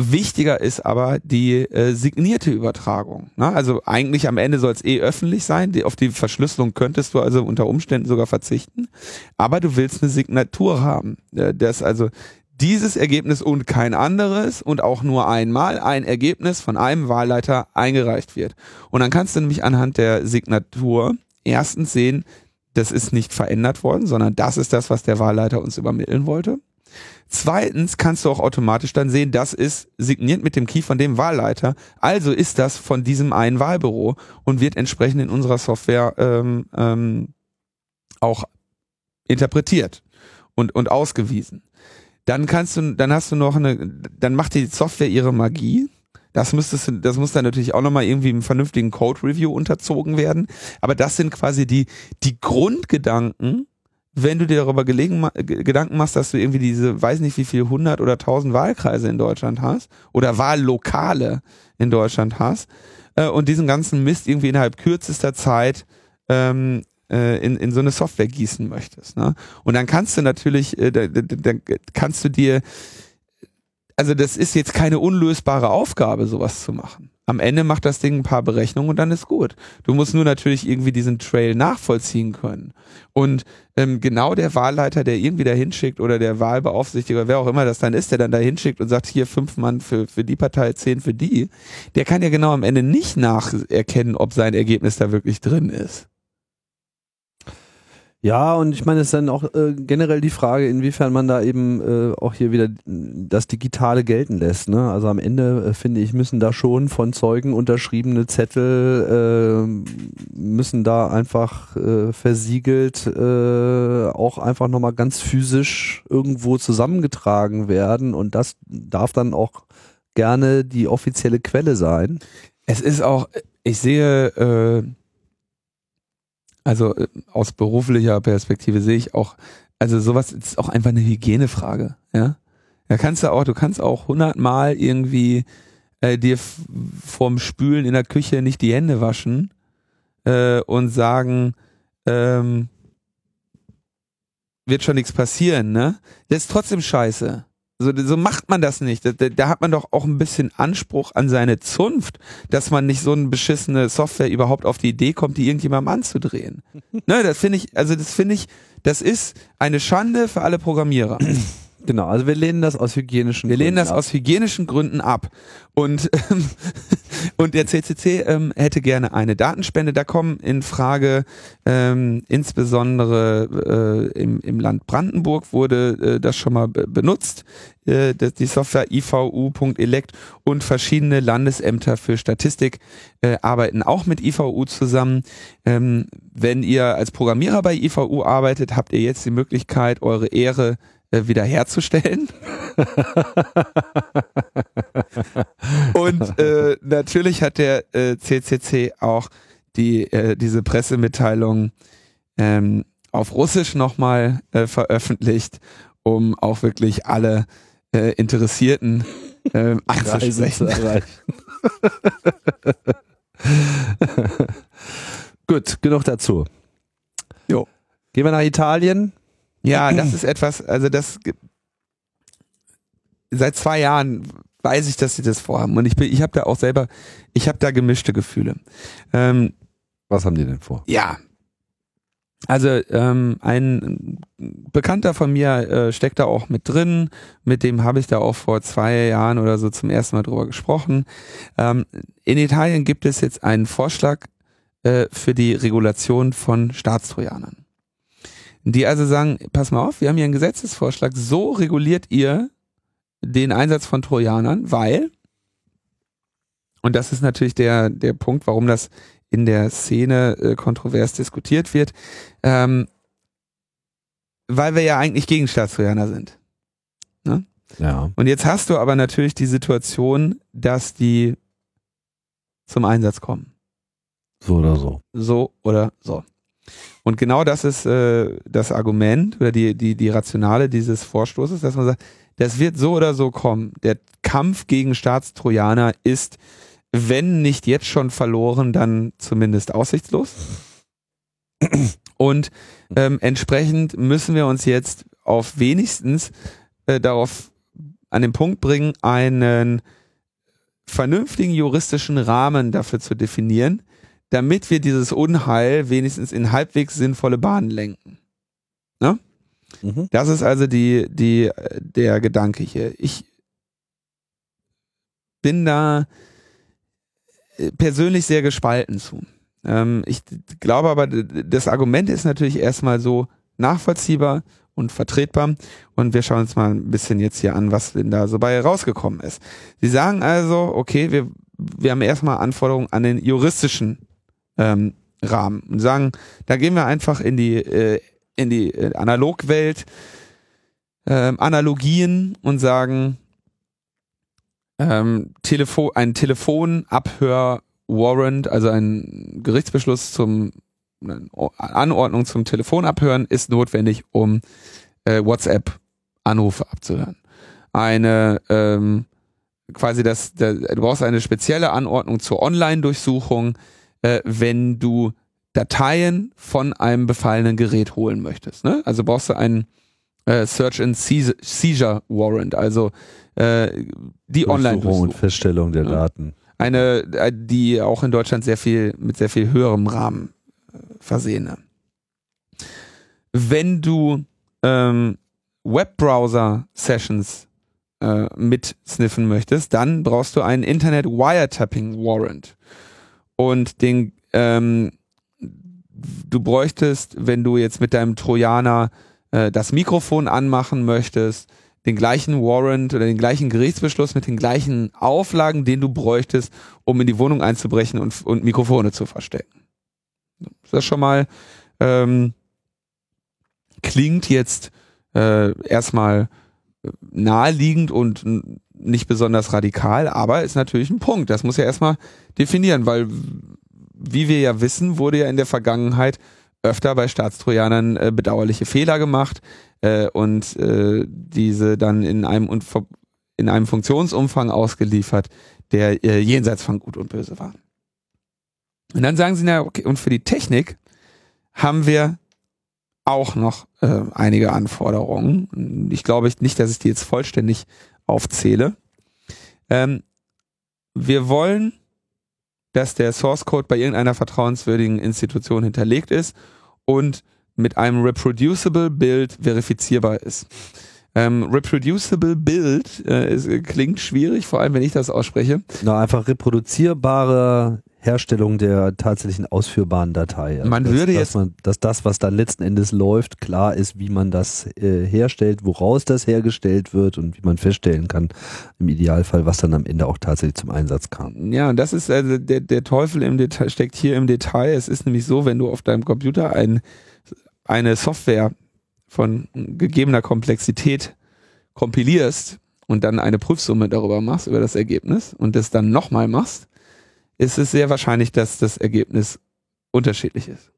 Wichtiger ist aber die äh, signierte Übertragung. Ne? Also eigentlich am Ende soll es eh öffentlich sein. Die, auf die Verschlüsselung könntest du also unter Umständen sogar verzichten. Aber du willst eine Signatur haben. Äh, das also dieses Ergebnis und kein anderes und auch nur einmal ein Ergebnis von einem Wahlleiter eingereicht wird. Und dann kannst du nämlich anhand der Signatur erstens sehen, das ist nicht verändert worden, sondern das ist das, was der Wahlleiter uns übermitteln wollte. Zweitens kannst du auch automatisch dann sehen, das ist signiert mit dem Key von dem Wahlleiter. Also ist das von diesem einen Wahlbüro und wird entsprechend in unserer Software ähm, ähm, auch interpretiert und, und ausgewiesen. Dann kannst du, dann hast du noch eine, dann macht die Software ihre Magie. Das müsstest du, das muss dann natürlich auch nochmal irgendwie im vernünftigen Code Review unterzogen werden. Aber das sind quasi die, die Grundgedanken, wenn du dir darüber gelegen, Gedanken machst, dass du irgendwie diese, weiß nicht wie viel, 100 oder 1000 Wahlkreise in Deutschland hast oder Wahllokale in Deutschland hast äh, und diesen ganzen Mist irgendwie innerhalb kürzester Zeit ähm, äh, in, in so eine Software gießen möchtest. Ne? Und dann kannst du natürlich, äh, da, da, da kannst du dir also das ist jetzt keine unlösbare Aufgabe, sowas zu machen. Am Ende macht das Ding ein paar Berechnungen und dann ist gut. Du musst nur natürlich irgendwie diesen Trail nachvollziehen können. Und ähm, genau der Wahlleiter, der irgendwie da hinschickt oder der Wahlbeaufsichtiger, wer auch immer das dann ist, der dann da hinschickt und sagt, hier fünf Mann für, für die Partei, zehn für die, der kann ja genau am Ende nicht nacherkennen, ob sein Ergebnis da wirklich drin ist. Ja, und ich meine, es ist dann auch äh, generell die Frage, inwiefern man da eben äh, auch hier wieder das Digitale gelten lässt. Ne? Also am Ende, äh, finde ich, müssen da schon von Zeugen unterschriebene Zettel, äh, müssen da einfach äh, versiegelt äh, auch einfach nochmal ganz physisch irgendwo zusammengetragen werden. Und das darf dann auch gerne die offizielle Quelle sein. Es ist auch, ich sehe... Äh also äh, aus beruflicher Perspektive sehe ich auch, also sowas ist auch einfach eine Hygienefrage, ja. Da kannst du auch, du kannst auch hundertmal irgendwie äh, dir vorm Spülen in der Küche nicht die Hände waschen äh, und sagen, ähm, wird schon nichts passieren, ne? Das ist trotzdem scheiße. So, so macht man das nicht. Da, da, hat man doch auch ein bisschen Anspruch an seine Zunft, dass man nicht so eine beschissene Software überhaupt auf die Idee kommt, die irgendjemandem anzudrehen. ne, das finde ich, also das finde ich, das ist eine Schande für alle Programmierer. Genau, also wir lehnen das aus hygienischen wir Gründen. Wir lehnen das ab. aus hygienischen Gründen ab. Und, ähm, und der CCC ähm, hätte gerne eine Datenspende. Da kommen in Frage ähm, insbesondere äh, im, im Land Brandenburg wurde äh, das schon mal benutzt, äh, die Software ivu.elect und verschiedene Landesämter für Statistik äh, arbeiten auch mit IVU zusammen. Ähm, wenn ihr als Programmierer bei IVU arbeitet, habt ihr jetzt die Möglichkeit, eure Ehre äh, wiederherzustellen. und äh, natürlich hat der äh, CCC auch die äh, diese Pressemitteilung ähm, auf Russisch nochmal äh, veröffentlicht, um auch wirklich alle äh, Interessierten äh, anzusprechen. Gut, genug dazu. Jo. Gehen wir nach Italien. Ja, das ist etwas, also das seit zwei Jahren weiß ich, dass sie das vorhaben und ich bin, ich habe da auch selber, ich habe da gemischte Gefühle. Ähm, Was haben die denn vor? Ja, also ähm, ein Bekannter von mir äh, steckt da auch mit drin, mit dem habe ich da auch vor zwei Jahren oder so zum ersten Mal drüber gesprochen. Ähm, in Italien gibt es jetzt einen Vorschlag äh, für die Regulation von Staatstrojanern die also sagen, pass mal auf, wir haben hier einen Gesetzesvorschlag, so reguliert ihr den Einsatz von Trojanern, weil, und das ist natürlich der, der Punkt, warum das in der Szene äh, kontrovers diskutiert wird, ähm, weil wir ja eigentlich gegen Staatstrojaner sind. Ne? Ja. Und jetzt hast du aber natürlich die Situation, dass die zum Einsatz kommen. So oder so. So oder so. Und genau das ist äh, das Argument oder die, die, die Rationale dieses Vorstoßes, dass man sagt, das wird so oder so kommen. Der Kampf gegen Staatstrojaner ist, wenn nicht jetzt schon verloren, dann zumindest aussichtslos. Und ähm, entsprechend müssen wir uns jetzt auf wenigstens äh, darauf an den Punkt bringen, einen vernünftigen juristischen Rahmen dafür zu definieren, damit wir dieses Unheil wenigstens in halbwegs sinnvolle Bahnen lenken. Ne? Mhm. Das ist also die, die, der Gedanke hier. Ich bin da äh, persönlich sehr gespalten zu. Ähm, ich glaube aber, das Argument ist natürlich erstmal so nachvollziehbar und vertretbar. Und wir schauen uns mal ein bisschen jetzt hier an, was denn da so bei rausgekommen ist. Sie sagen also, okay, wir, wir haben erstmal Anforderungen an den juristischen ähm, Rahmen und sagen, da gehen wir einfach in die, äh, in die äh, Analogwelt, äh, Analogien und sagen, ähm, Telefon, ein Telefonabhör-Warrant, also ein Gerichtsbeschluss zum Anordnung zum Telefonabhören ist notwendig, um äh, WhatsApp-Anrufe abzuhören. Eine ähm, quasi das, der, du brauchst eine spezielle Anordnung zur Online-Durchsuchung, äh, wenn du Dateien von einem befallenen Gerät holen möchtest. Ne? Also brauchst du einen, äh, Search and Seizure Warrant, also äh, die online und Feststellung der ja. Daten. Eine, äh, die auch in Deutschland sehr viel mit sehr viel höherem Rahmen äh, versehene. Wenn du ähm, Webbrowser-Sessions äh, mit sniffen möchtest, dann brauchst du einen Internet Wiretapping Warrant. Und den ähm, du bräuchtest, wenn du jetzt mit deinem Trojaner äh, das Mikrofon anmachen möchtest, den gleichen Warrant oder den gleichen Gerichtsbeschluss mit den gleichen Auflagen, den du bräuchtest, um in die Wohnung einzubrechen und, und Mikrofone zu verstecken. Ist das schon mal ähm, klingt jetzt äh, erstmal naheliegend und nicht besonders radikal, aber ist natürlich ein Punkt. Das muss ja erstmal definieren, weil wie wir ja wissen, wurde ja in der Vergangenheit öfter bei Staatstrojanern äh, bedauerliche Fehler gemacht äh, und äh, diese dann in einem in einem Funktionsumfang ausgeliefert, der äh, jenseits von Gut und Böse war. Und dann sagen sie, na okay, und für die Technik haben wir auch noch äh, einige Anforderungen. Ich glaube nicht, dass ich die jetzt vollständig aufzähle. Ähm, wir wollen dass der Source Code bei irgendeiner vertrauenswürdigen Institution hinterlegt ist und mit einem reproducible Build verifizierbar ist. Ähm, reproducible Build äh, ist, klingt schwierig, vor allem wenn ich das ausspreche. Na, einfach reproduzierbare Herstellung der tatsächlichen ausführbaren Datei. Also man dass, würde jetzt, dass, man, dass das, was da letzten Endes läuft, klar ist, wie man das äh, herstellt, woraus das hergestellt wird und wie man feststellen kann, im Idealfall, was dann am Ende auch tatsächlich zum Einsatz kam. Ja, das ist also der, der Teufel im Detail, steckt hier im Detail. Es ist nämlich so, wenn du auf deinem Computer ein, eine Software von gegebener Komplexität kompilierst und dann eine Prüfsumme darüber machst, über das Ergebnis und das dann nochmal machst, ist es sehr wahrscheinlich, dass das Ergebnis unterschiedlich ist.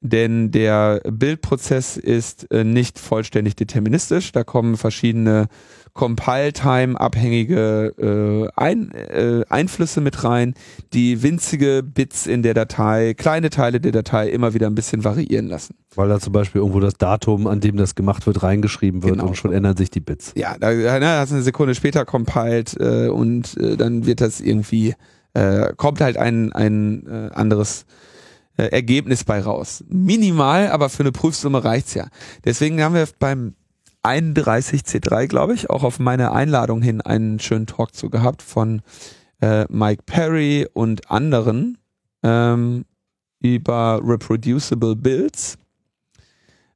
Denn der Bildprozess ist äh, nicht vollständig deterministisch. Da kommen verschiedene Compile-Time-abhängige äh, Ein, äh, Einflüsse mit rein, die winzige Bits in der Datei, kleine Teile der Datei immer wieder ein bisschen variieren lassen. Weil da zum Beispiel irgendwo das Datum, an dem das gemacht wird, reingeschrieben wird genau. und schon ändern sich die Bits. Ja, da, da hast du eine Sekunde später compiled äh, und äh, dann wird das irgendwie äh, kommt halt ein, ein äh, anderes äh, Ergebnis bei raus. Minimal, aber für eine Prüfsumme reicht's ja. Deswegen haben wir beim 31C3, glaube ich, auch auf meine Einladung hin einen schönen Talk zu gehabt von äh, Mike Perry und anderen ähm, über Reproducible Builds.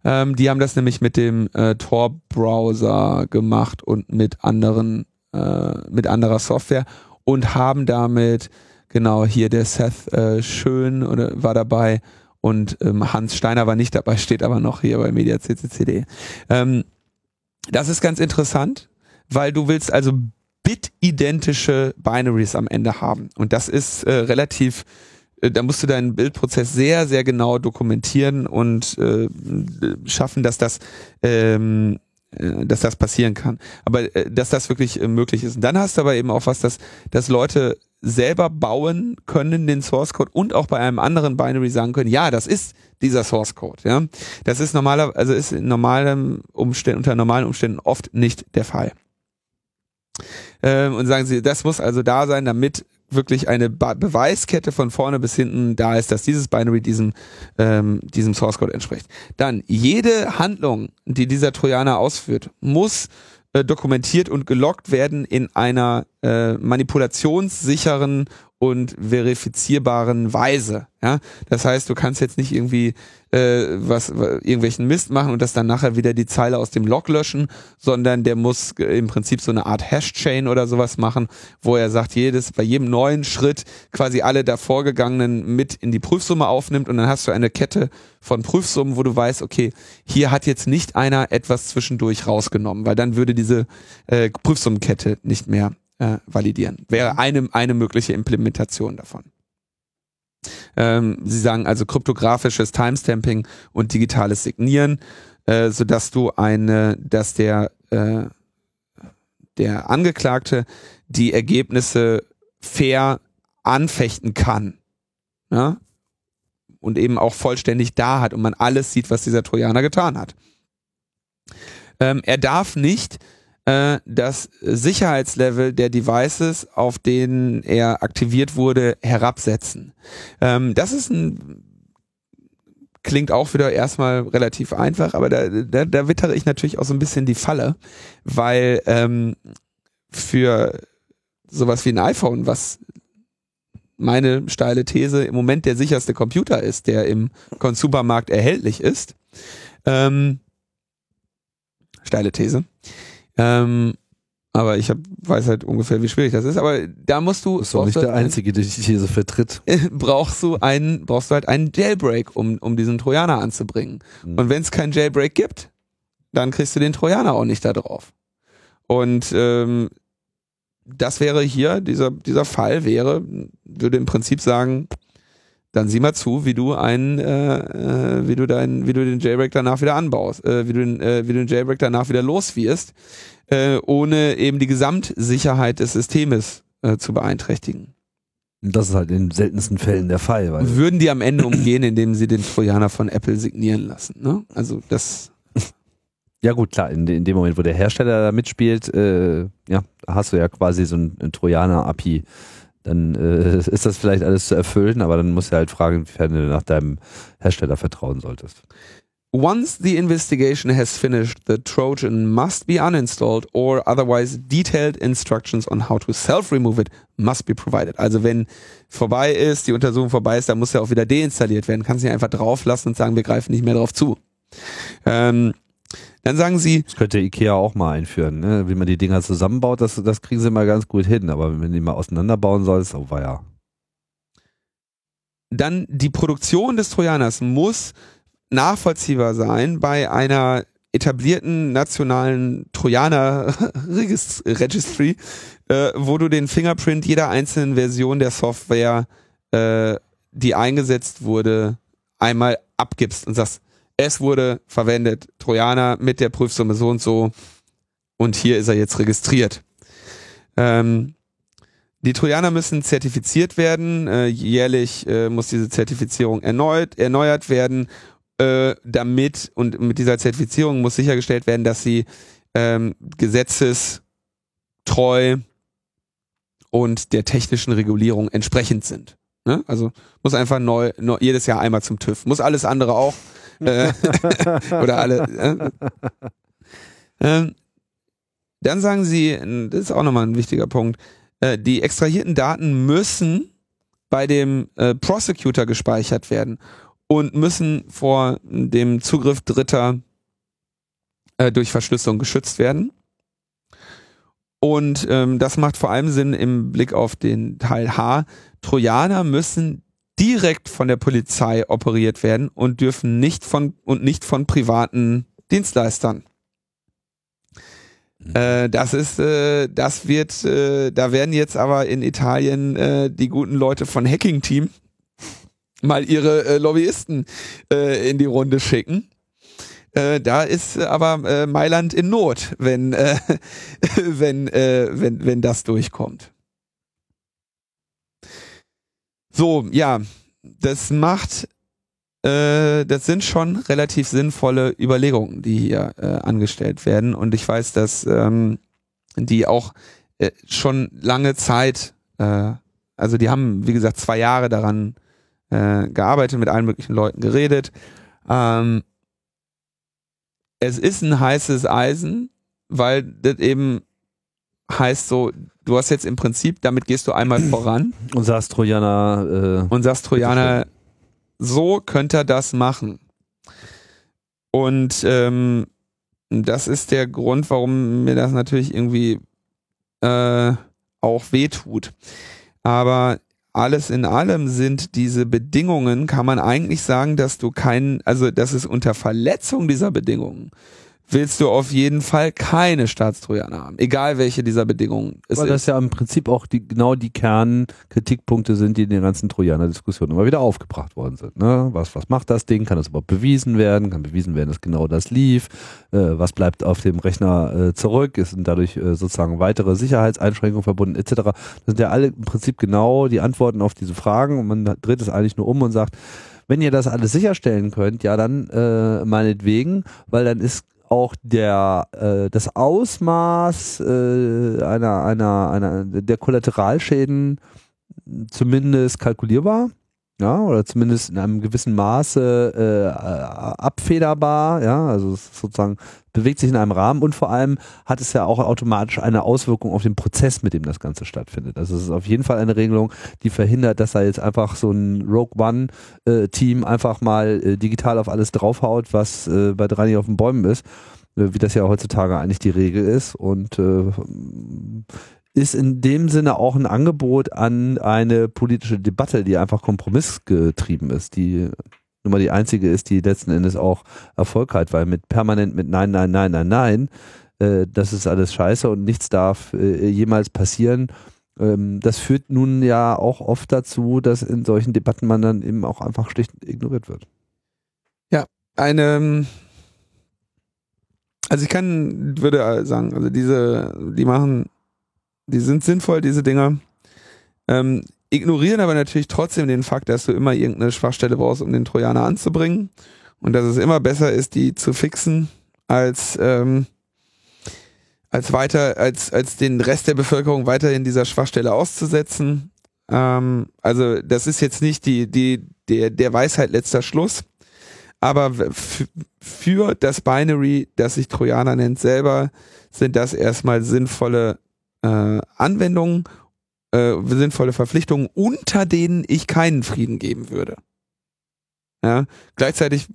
Ähm, die haben das nämlich mit dem äh, Tor-Browser gemacht und mit anderen, äh, mit anderer Software und haben damit, genau, hier der Seth äh, Schön oder, war dabei und ähm, Hans Steiner war nicht dabei, steht aber noch hier bei Media CCCD. Ähm, das ist ganz interessant, weil du willst also bitidentische Binaries am Ende haben. Und das ist äh, relativ, äh, da musst du deinen Bildprozess sehr, sehr genau dokumentieren und äh, schaffen, dass das ähm, äh, dass das passieren kann. Aber äh, dass das wirklich äh, möglich ist. Und dann hast du aber eben auch was, dass, dass Leute selber bauen können den Source Code und auch bei einem anderen Binary sagen können, ja, das ist dieser Source Code. Ja, das ist normaler, also ist in normalen Umständen unter normalen Umständen oft nicht der Fall. Ähm, und sagen sie, das muss also da sein, damit wirklich eine Be Beweiskette von vorne bis hinten da ist, dass dieses Binary diesem, ähm, diesem Source Code entspricht. Dann, jede Handlung, die dieser Trojaner ausführt, muss äh, dokumentiert und gelockt werden in einer äh, manipulationssicheren und verifizierbaren Weise. Ja, das heißt, du kannst jetzt nicht irgendwie äh, was irgendwelchen Mist machen und das dann nachher wieder die Zeile aus dem Log löschen, sondern der muss im Prinzip so eine Art Hash-Chain oder sowas machen, wo er sagt, jedes bei jedem neuen Schritt quasi alle davorgegangenen mit in die Prüfsumme aufnimmt und dann hast du eine Kette von Prüfsummen, wo du weißt, okay, hier hat jetzt nicht einer etwas zwischendurch rausgenommen, weil dann würde diese äh, Prüfsummenkette nicht mehr äh, validieren. Wäre eine, eine mögliche Implementation davon. Ähm, sie sagen also kryptografisches Timestamping und digitales Signieren, äh, sodass du eine, dass der, äh, der Angeklagte die Ergebnisse fair anfechten kann. Ja? Und eben auch vollständig da hat und man alles sieht, was dieser Trojaner getan hat. Ähm, er darf nicht äh, das Sicherheitslevel der Devices, auf denen er aktiviert wurde, herabsetzen. Ähm, das ist ein klingt auch wieder erstmal relativ einfach, aber da, da, da wittere ich natürlich auch so ein bisschen die Falle, weil ähm, für sowas wie ein iPhone, was meine steile These im Moment der sicherste Computer ist, der im Consumermarkt erhältlich ist. Ähm, steile These. Ähm, aber ich hab, weiß halt ungefähr, wie schwierig das ist. Aber da musst du. Das ist doch nicht der Einzige, der die These vertritt. brauchst du einen, brauchst du halt einen Jailbreak, um, um diesen Trojaner anzubringen. Mhm. Und wenn es keinen Jailbreak gibt, dann kriegst du den Trojaner auch nicht da drauf. Und ähm, das wäre hier, dieser, dieser Fall wäre, würde im Prinzip sagen, dann sieh mal zu, wie du einen, äh, äh, wie du deinen, wie du den Jailbreak danach wieder anbaust, äh, wie du den, äh, wie du den Jailbreak danach wieder loswirst, äh, ohne eben die Gesamtsicherheit des Systems äh, zu beeinträchtigen. Das ist halt in den seltensten Fällen der Fall. Weil Würden die am Ende umgehen, indem sie den Trojaner von Apple signieren lassen. Ne? Also das ja gut, klar, in, in, dem Moment, wo der Hersteller da mitspielt, äh, ja, hast du ja quasi so ein, ein Trojaner-API. Dann äh, ist das vielleicht alles zu erfüllen, aber dann musst du halt fragen, inwiefern du nach deinem Hersteller vertrauen solltest. Once the investigation has finished, the Trojan must be uninstalled or otherwise detailed instructions on how to self-remove it must be provided. Also wenn vorbei ist, die Untersuchung vorbei ist, dann muss er auch wieder deinstalliert werden. Kannst nicht einfach drauf lassen und sagen, wir greifen nicht mehr drauf zu. Ähm, dann sagen sie. Das könnte Ikea auch mal einführen, ne? Wie man die Dinger zusammenbaut, das, das kriegen sie mal ganz gut hin. Aber wenn die mal auseinanderbauen sollst, oh war ja. Dann die Produktion des Trojaners muss nachvollziehbar sein bei einer etablierten nationalen Trojaner Registry, äh, wo du den Fingerprint jeder einzelnen Version der Software, äh, die eingesetzt wurde, einmal abgibst und sagst, es wurde verwendet, Trojaner mit der Prüfsumme so und so und hier ist er jetzt registriert. Ähm, die Trojaner müssen zertifiziert werden, äh, jährlich äh, muss diese Zertifizierung erneut, erneuert werden, äh, damit und mit dieser Zertifizierung muss sichergestellt werden, dass sie ähm, gesetzestreu und der technischen Regulierung entsprechend sind. Ne? Also muss einfach neu, neu, jedes Jahr einmal zum TÜV. Muss alles andere auch. Äh, oder alle. Äh, dann sagen sie, das ist auch nochmal ein wichtiger Punkt, äh, die extrahierten Daten müssen bei dem äh, Prosecutor gespeichert werden und müssen vor dem Zugriff Dritter äh, durch Verschlüsselung geschützt werden. Und ähm, das macht vor allem Sinn im Blick auf den Teil H. Trojaner müssen direkt von der Polizei operiert werden und dürfen nicht von und nicht von privaten Dienstleistern. Mhm. Äh, das ist, äh, das wird, äh, da werden jetzt aber in Italien äh, die guten Leute von Hacking Team mal ihre äh, Lobbyisten äh, in die Runde schicken. Da ist aber Mailand in Not, wenn, wenn, wenn, wenn das durchkommt. So, ja, das macht, äh, das sind schon relativ sinnvolle Überlegungen, die hier äh, angestellt werden. Und ich weiß, dass ähm, die auch äh, schon lange Zeit, äh, also die haben, wie gesagt, zwei Jahre daran äh, gearbeitet, mit allen möglichen Leuten geredet. Ähm, es ist ein heißes Eisen, weil das eben heißt so, du hast jetzt im Prinzip, damit gehst du einmal voran. Und sagst Trojaner. Äh, und sagst Trojaner, so könnte er das machen. Und ähm, das ist der Grund, warum mir das natürlich irgendwie äh, auch wehtut. Aber alles in allem sind diese Bedingungen, kann man eigentlich sagen, dass du keinen, also dass es unter Verletzung dieser Bedingungen willst du auf jeden Fall keine Staatstrojaner haben, egal welche dieser Bedingungen es Weil ist. das ja im Prinzip auch die, genau die Kernkritikpunkte sind, die in den ganzen Trojaner-Diskussionen immer wieder aufgebracht worden sind. Ne? Was, was macht das Ding? Kann das überhaupt bewiesen werden? Kann bewiesen werden, dass genau das lief? Äh, was bleibt auf dem Rechner äh, zurück? Es sind dadurch äh, sozusagen weitere Sicherheitseinschränkungen verbunden etc. Das sind ja alle im Prinzip genau die Antworten auf diese Fragen und man dreht es eigentlich nur um und sagt, wenn ihr das alles sicherstellen könnt, ja dann äh, meinetwegen, weil dann ist auch der äh, das Ausmaß äh, einer einer einer der Kollateralschäden zumindest kalkulierbar ja, oder zumindest in einem gewissen Maße äh, abfederbar, ja, also sozusagen bewegt sich in einem Rahmen und vor allem hat es ja auch automatisch eine Auswirkung auf den Prozess, mit dem das Ganze stattfindet. Also es ist auf jeden Fall eine Regelung, die verhindert, dass da jetzt einfach so ein Rogue One äh, Team einfach mal äh, digital auf alles draufhaut, was äh, bei nicht auf den Bäumen ist, äh, wie das ja heutzutage eigentlich die Regel ist und äh, ist in dem Sinne auch ein Angebot an eine politische Debatte, die einfach kompromissgetrieben ist, die nun mal die einzige ist, die letzten Endes auch Erfolg hat, weil mit permanent mit Nein, Nein, Nein, Nein, Nein, äh, das ist alles scheiße und nichts darf äh, jemals passieren. Ähm, das führt nun ja auch oft dazu, dass in solchen Debatten man dann eben auch einfach schlicht ignoriert wird. Ja, eine, also ich kann, würde sagen, also diese, die machen die sind sinnvoll, diese Dinger. Ähm, ignorieren aber natürlich trotzdem den Fakt, dass du immer irgendeine Schwachstelle brauchst, um den Trojaner anzubringen. Und dass es immer besser ist, die zu fixen, als, ähm, als weiter, als, als den Rest der Bevölkerung weiterhin dieser Schwachstelle auszusetzen. Ähm, also, das ist jetzt nicht die, die, der, der Weisheit letzter Schluss. Aber für das Binary, das sich Trojaner nennt, selber, sind das erstmal sinnvolle äh, Anwendungen, äh, sinnvolle Verpflichtungen, unter denen ich keinen Frieden geben würde. Ja, gleichzeitig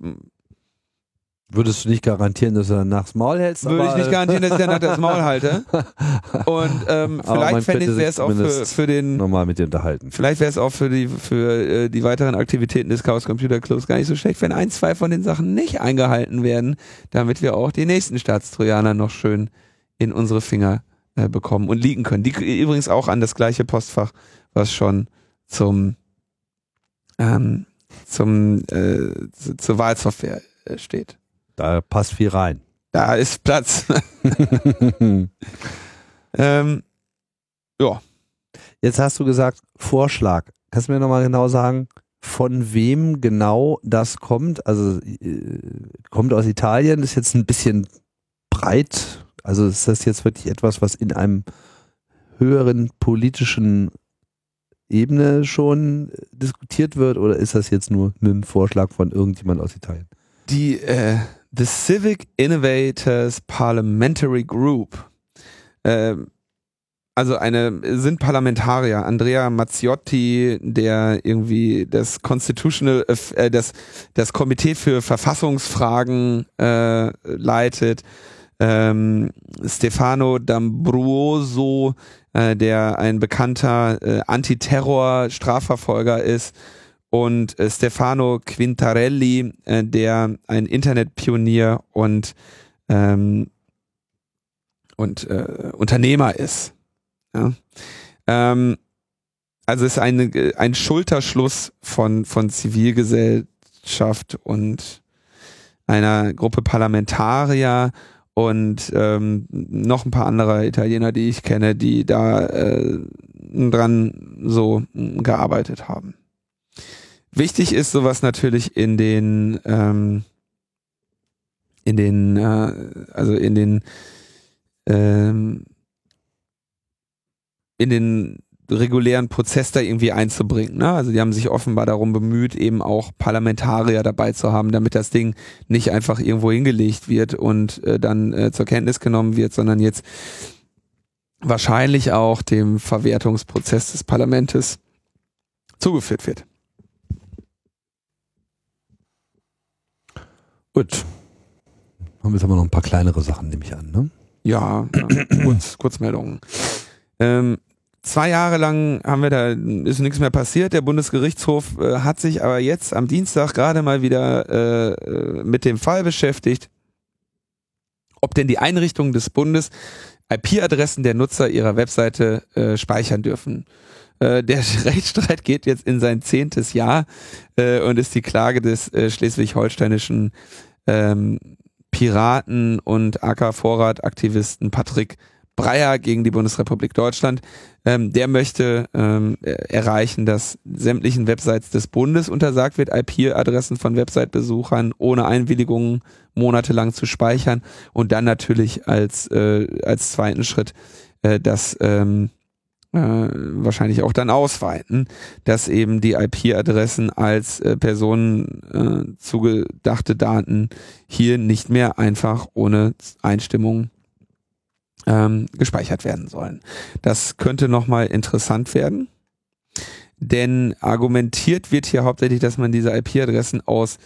Würdest du nicht garantieren, dass du danach das Maul hältst? Würde ich nicht garantieren, dass ich danach das Maul halte. Und ähm, vielleicht fände ich, wäre es auch für, für den normal mit dir unterhalten. Vielleicht wäre es auch für die für äh, die weiteren Aktivitäten des Chaos Computer Clubs gar nicht so schlecht, wenn ein, zwei von den Sachen nicht eingehalten werden, damit wir auch die nächsten Staatstrojaner noch schön in unsere Finger äh, bekommen und liegen können. Die übrigens auch an das gleiche Postfach, was schon zum ähm, zum äh, zur Wahlsoftware äh, steht. Da passt viel rein. Da ist Platz. ähm, ja. Jetzt hast du gesagt Vorschlag. Kannst du mir nochmal genau sagen, von wem genau das kommt? Also äh, kommt aus Italien, ist jetzt ein bisschen breit also ist das jetzt wirklich etwas, was in einem höheren politischen Ebene schon diskutiert wird oder ist das jetzt nur ein Vorschlag von irgendjemand aus Italien? Die äh, The Civic Innovators Parliamentary Group, äh, also eine sind Parlamentarier. Andrea Mazziotti, der irgendwie das Constitutional, äh, das das Komitee für Verfassungsfragen äh, leitet ähm, Stefano D'Ambruoso, äh, der ein bekannter äh, Antiterror-Strafverfolger ist, und äh, Stefano Quintarelli, äh, der ein Internetpionier und ähm, und äh, Unternehmer ist. Ja? Ähm, also ist eine, ein Schulterschluss von, von Zivilgesellschaft und einer Gruppe Parlamentarier und ähm, noch ein paar andere Italiener, die ich kenne, die da äh, dran so gearbeitet haben. Wichtig ist sowas natürlich in den ähm, in den äh, also in den ähm, in den regulären Prozess da irgendwie einzubringen. Ne? Also die haben sich offenbar darum bemüht, eben auch Parlamentarier dabei zu haben, damit das Ding nicht einfach irgendwo hingelegt wird und äh, dann äh, zur Kenntnis genommen wird, sondern jetzt wahrscheinlich auch dem Verwertungsprozess des Parlamentes zugeführt wird. Gut. Haben wir jetzt aber noch ein paar kleinere Sachen, nehme ich an, ne? Ja, ja. Kurz, Kurzmeldungen. Ähm, Zwei Jahre lang haben wir da, ist nichts mehr passiert. Der Bundesgerichtshof äh, hat sich aber jetzt am Dienstag gerade mal wieder äh, äh mit dem Fall beschäftigt, ob denn die Einrichtungen des Bundes IP-Adressen der Nutzer ihrer Webseite äh, speichern dürfen. Äh, der Rechtsstreit geht jetzt in sein zehntes Jahr äh, und ist die Klage des äh, schleswig-holsteinischen ähm, Piraten und AK-Vorrat-Aktivisten Patrick Breyer gegen die Bundesrepublik Deutschland. Ähm, der möchte ähm, erreichen, dass sämtlichen Websites des Bundes untersagt wird, IP-Adressen von Website-Besuchern ohne Einwilligung monatelang zu speichern und dann natürlich als, äh, als zweiten Schritt äh, das ähm, äh, wahrscheinlich auch dann ausweiten, dass eben die IP-Adressen als äh, Personen äh, zugedachte Daten hier nicht mehr einfach ohne Einstimmung ähm, gespeichert werden sollen. Das könnte nochmal interessant werden, denn argumentiert wird hier hauptsächlich, dass man diese IP-Adressen aus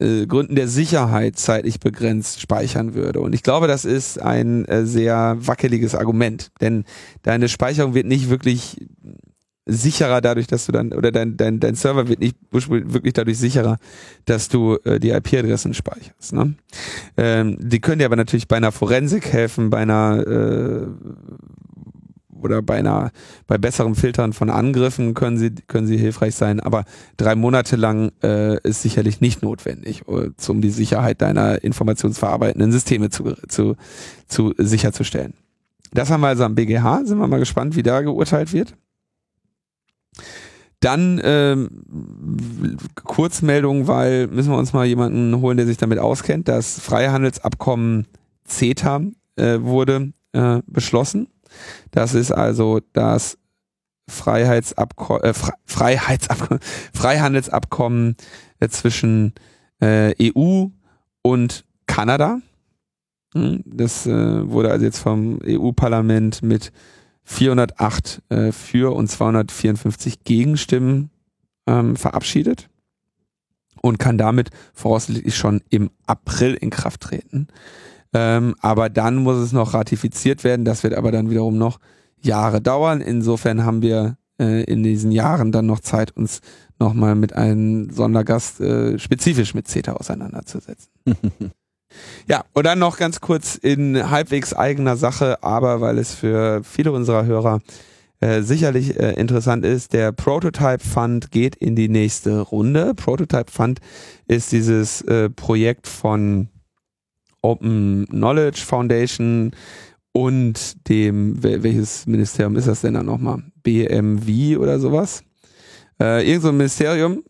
äh, Gründen der Sicherheit zeitlich begrenzt speichern würde. Und ich glaube, das ist ein äh, sehr wackeliges Argument, denn deine Speicherung wird nicht wirklich sicherer dadurch, dass du dann, oder dein, dein, dein Server wird nicht wirklich dadurch sicherer, dass du äh, die IP-Adressen speicherst. Ne? Ähm, die können dir aber natürlich bei einer Forensik helfen, bei einer äh, oder bei einer, bei besseren Filtern von Angriffen können sie, können sie hilfreich sein, aber drei Monate lang äh, ist sicherlich nicht notwendig, uh, um die Sicherheit deiner informationsverarbeitenden Systeme zu, zu, zu sicherzustellen. Das haben wir also am BGH, sind wir mal gespannt, wie da geurteilt wird. Dann ähm, Kurzmeldung, weil müssen wir uns mal jemanden holen, der sich damit auskennt. Das Freihandelsabkommen CETA äh, wurde äh, beschlossen das ist also das Freiheitsabko äh, Freiheitsabkommen, Freihandelsabkommen äh, zwischen äh, EU und Kanada. Hm, das äh, wurde also jetzt vom EU-Parlament mit 408 äh, für und 254 Gegenstimmen ähm, verabschiedet und kann damit voraussichtlich schon im April in Kraft treten. Ähm, aber dann muss es noch ratifiziert werden. Das wird aber dann wiederum noch Jahre dauern. Insofern haben wir äh, in diesen Jahren dann noch Zeit, uns nochmal mit einem Sondergast äh, spezifisch mit CETA auseinanderzusetzen. ja, und dann noch ganz kurz in halbwegs eigener Sache, aber weil es für viele unserer Hörer äh, sicherlich äh, interessant ist, der Prototype Fund geht in die nächste Runde. Prototype Fund ist dieses äh, Projekt von Open Knowledge Foundation und dem, welches Ministerium ist das denn dann nochmal? BMW oder sowas? Äh, irgend so ein Ministerium,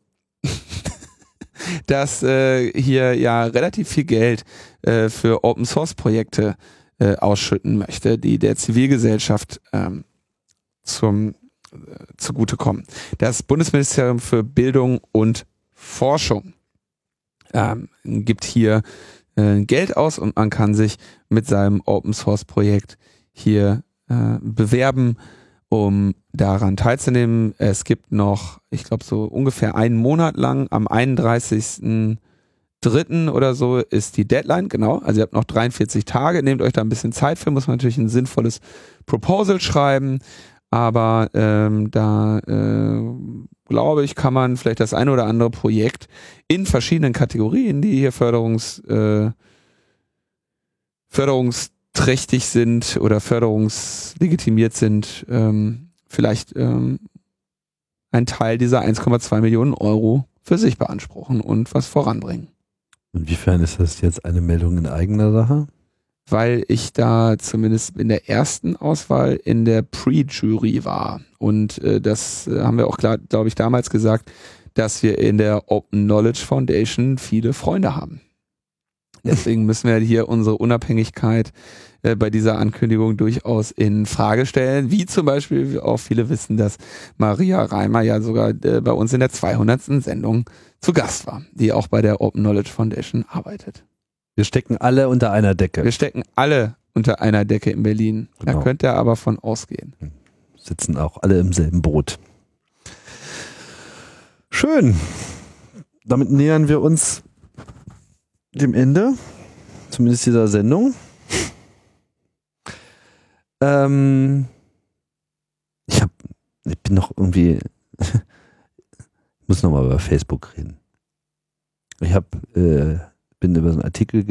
das äh, hier ja relativ viel Geld äh, für Open Source Projekte äh, ausschütten möchte, die der Zivilgesellschaft ähm, zum äh, zugutekommen. Das Bundesministerium für Bildung und Forschung ähm, gibt hier äh, Geld aus und man kann sich mit seinem Open Source Projekt hier äh, bewerben, um daran teilzunehmen. Es gibt noch, ich glaube, so ungefähr einen Monat lang am 31. Dritten oder so ist die Deadline, genau. Also ihr habt noch 43 Tage, nehmt euch da ein bisschen Zeit für, muss man natürlich ein sinnvolles Proposal schreiben, aber ähm, da äh, glaube ich, kann man vielleicht das eine oder andere Projekt in verschiedenen Kategorien, die hier Förderungs, äh, förderungsträchtig sind oder förderungslegitimiert sind, ähm, vielleicht ähm, ein Teil dieser 1,2 Millionen Euro für sich beanspruchen und was voranbringen. Inwiefern ist das jetzt eine Meldung in eigener Sache? weil ich da zumindest in der ersten Auswahl in der Pre-Jury war. Und äh, das äh, haben wir auch, glaube ich, damals gesagt, dass wir in der Open Knowledge Foundation viele Freunde haben. Deswegen müssen wir hier unsere Unabhängigkeit äh, bei dieser Ankündigung durchaus in Frage stellen. Wie zum Beispiel auch viele wissen, dass Maria Reimer ja sogar äh, bei uns in der 200. Sendung zu Gast war, die auch bei der Open Knowledge Foundation arbeitet. Wir stecken alle unter einer Decke. Wir stecken alle unter einer Decke in Berlin. Genau. Da könnt ihr aber von ausgehen. Sitzen auch alle im selben Boot. Schön. Damit nähern wir uns dem Ende, zumindest dieser Sendung. Ähm, ich hab, ich bin noch irgendwie, muss nochmal über Facebook reden. Ich habe äh, bin über so einen Artikel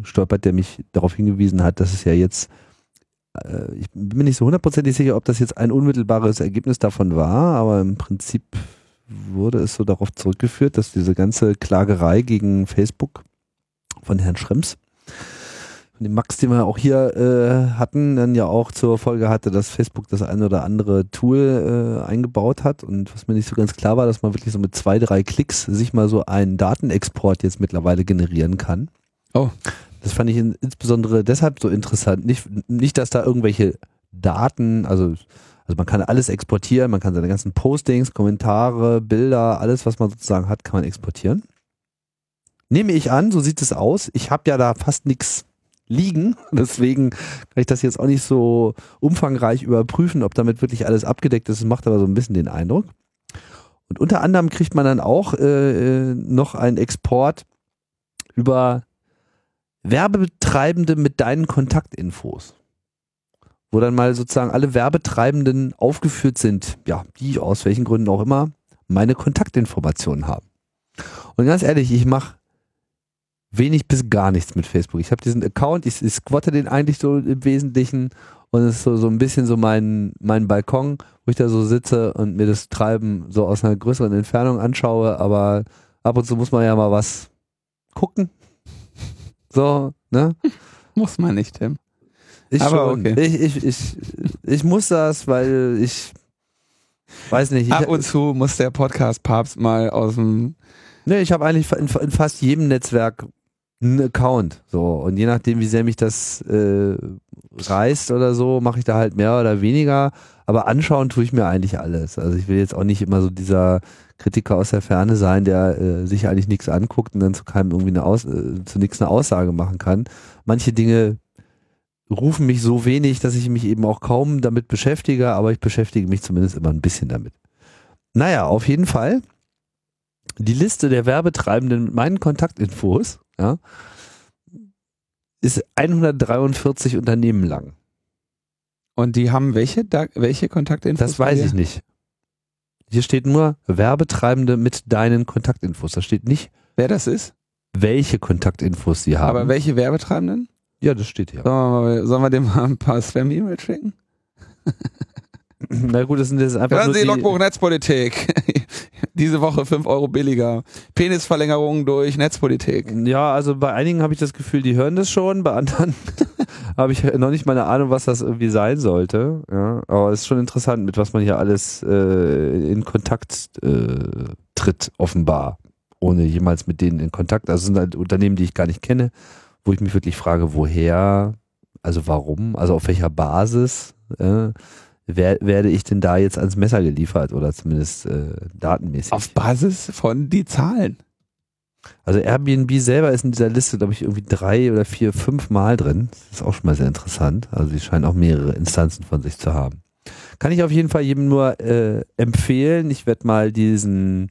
gestolpert, der mich darauf hingewiesen hat, dass es ja jetzt, äh, ich bin mir nicht so hundertprozentig sicher, ob das jetzt ein unmittelbares Ergebnis davon war, aber im Prinzip wurde es so darauf zurückgeführt, dass diese ganze Klagerei gegen Facebook von Herrn Schrems, den Max, den wir auch hier äh, hatten, dann ja auch zur Folge hatte, dass Facebook das ein oder andere Tool äh, eingebaut hat und was mir nicht so ganz klar war, dass man wirklich so mit zwei, drei Klicks sich mal so einen Datenexport jetzt mittlerweile generieren kann. Oh. Das fand ich in, insbesondere deshalb so interessant. Nicht, nicht, dass da irgendwelche Daten, also also man kann alles exportieren, man kann seine ganzen Postings, Kommentare, Bilder, alles, was man sozusagen hat, kann man exportieren. Nehme ich an, so sieht es aus. Ich habe ja da fast nichts liegen, deswegen kann ich das jetzt auch nicht so umfangreich überprüfen, ob damit wirklich alles abgedeckt ist. Es macht aber so ein bisschen den Eindruck. Und unter anderem kriegt man dann auch äh, äh noch einen Export über Werbetreibende mit deinen Kontaktinfos wo dann mal sozusagen alle Werbetreibenden aufgeführt sind, ja, die aus welchen Gründen auch immer meine Kontaktinformationen haben. Und ganz ehrlich, ich mache wenig bis gar nichts mit Facebook. Ich habe diesen Account, ich, ich squatte den eigentlich so im Wesentlichen und es ist so, so ein bisschen so mein, mein Balkon, wo ich da so sitze und mir das Treiben so aus einer größeren Entfernung anschaue, aber ab und zu muss man ja mal was gucken. So, ne? Muss man nicht, Tim. Ich Aber schon. Okay. Ich, ich, ich, ich muss das, weil ich weiß nicht. Ich, Ab und zu muss der Podcast Papst mal aus dem. Ne, ich habe eigentlich in, in, fast jedem Netzwerk einen Account. So. Und je nachdem, wie sehr mich das äh, reißt oder so, mache ich da halt mehr oder weniger. Aber anschauen tue ich mir eigentlich alles. Also ich will jetzt auch nicht immer so dieser Kritiker aus der Ferne sein, der äh, sich eigentlich nichts anguckt und dann zu keinem irgendwie eine Aus äh, zu nichts eine Aussage machen kann. Manche Dinge rufen mich so wenig, dass ich mich eben auch kaum damit beschäftige, aber ich beschäftige mich zumindest immer ein bisschen damit. Naja, auf jeden Fall. Die Liste der Werbetreibenden mit meinen Kontaktinfos ja, ist 143 Unternehmen lang. Und die haben welche, da, welche Kontaktinfos? Das weiß ich nicht. Hier steht nur Werbetreibende mit deinen Kontaktinfos. Da steht nicht, wer das ist, welche Kontaktinfos sie haben. Aber welche Werbetreibenden? Ja, das steht hier. Sollen wir, dem mal ein paar Spam-E-Mails schicken? Na gut, das sind jetzt einfach. Hören Sie Logbuch Netzpolitik. Diese Woche 5 Euro billiger. Penisverlängerung durch Netzpolitik. Ja, also bei einigen habe ich das Gefühl, die hören das schon, bei anderen habe ich noch nicht mal eine Ahnung, was das irgendwie sein sollte. Ja, aber es ist schon interessant, mit was man hier alles äh, in Kontakt äh, tritt, offenbar. Ohne jemals mit denen in Kontakt. Also es sind halt Unternehmen, die ich gar nicht kenne wo ich mich wirklich frage, woher, also warum, also auf welcher Basis äh, wer, werde ich denn da jetzt ans Messer geliefert oder zumindest äh, datenmäßig? Auf Basis von die Zahlen. Also Airbnb selber ist in dieser Liste, glaube ich, irgendwie drei oder vier, fünf Mal drin. Das ist auch schon mal sehr interessant. Also sie scheinen auch mehrere Instanzen von sich zu haben. Kann ich auf jeden Fall jedem nur äh, empfehlen. Ich werde mal diesen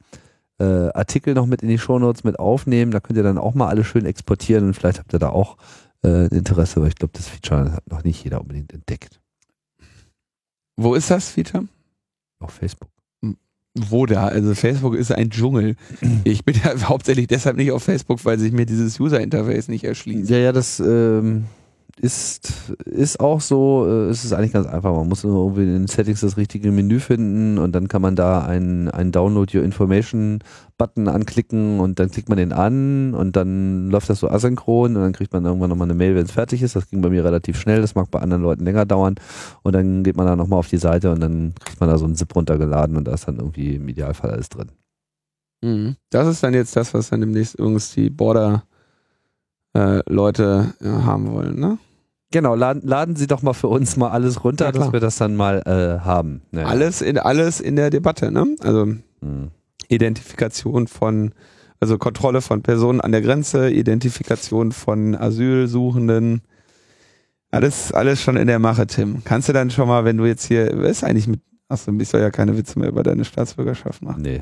äh, Artikel noch mit in die Shownotes mit aufnehmen. Da könnt ihr dann auch mal alle schön exportieren und vielleicht habt ihr da auch äh, Interesse, weil ich glaube, das Feature hat noch nicht jeder unbedingt entdeckt. Wo ist das Feature? Auf Facebook. Wo da? Also Facebook ist ein Dschungel. Ich bin ja hauptsächlich deshalb nicht auf Facebook, weil sich mir dieses User-Interface nicht erschließt. Ja, ja, das ähm, ist, ist auch so, äh, es ist eigentlich ganz einfach. Man muss nur irgendwie in den Settings das richtige Menü finden und dann kann man da einen, Download Your Information Button anklicken und dann klickt man den an und dann läuft das so asynchron und dann kriegt man irgendwann nochmal eine Mail, wenn es fertig ist. Das ging bei mir relativ schnell, das mag bei anderen Leuten länger dauern und dann geht man da nochmal auf die Seite und dann kriegt man da so einen Zip runtergeladen und da ist dann irgendwie im Idealfall alles drin. Mhm. Das ist dann jetzt das, was dann demnächst übrigens die Border äh, Leute ja, äh, haben wollen, ne? Genau, laden, laden Sie doch mal für uns mal alles runter, ja, dass wir das dann mal äh, haben. Naja. Alles, in, alles in der Debatte, ne? Also mhm. Identifikation von, also Kontrolle von Personen an der Grenze, Identifikation von Asylsuchenden, alles, alles schon in der Mache, Tim. Kannst du dann schon mal, wenn du jetzt hier, was ist eigentlich mit, achso, ich soll ja keine Witze mehr über deine Staatsbürgerschaft machen. Nee.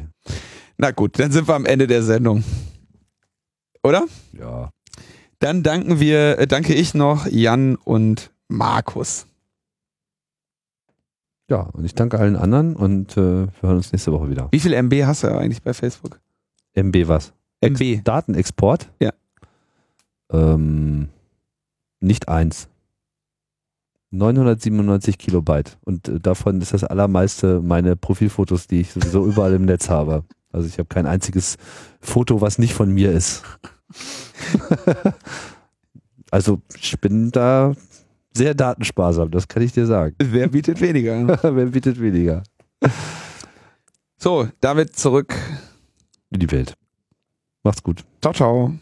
Na gut, dann sind wir am Ende der Sendung. Oder? Ja. Dann danken wir, äh, danke ich noch Jan und Markus. Ja, und ich danke allen anderen und äh, wir hören uns nächste Woche wieder. Wie viel MB hast du eigentlich bei Facebook? MB was? MB. Datenexport? Ja. Ähm, nicht eins. 997 Kilobyte. Und äh, davon ist das allermeiste meine Profilfotos, die ich sowieso überall im Netz habe. Also ich habe kein einziges Foto, was nicht von mir ist. Also ich bin da sehr datensparsam, das kann ich dir sagen. Wer bietet weniger? Wer bietet weniger? So, damit zurück in die Welt. Macht's gut. Ciao, ciao.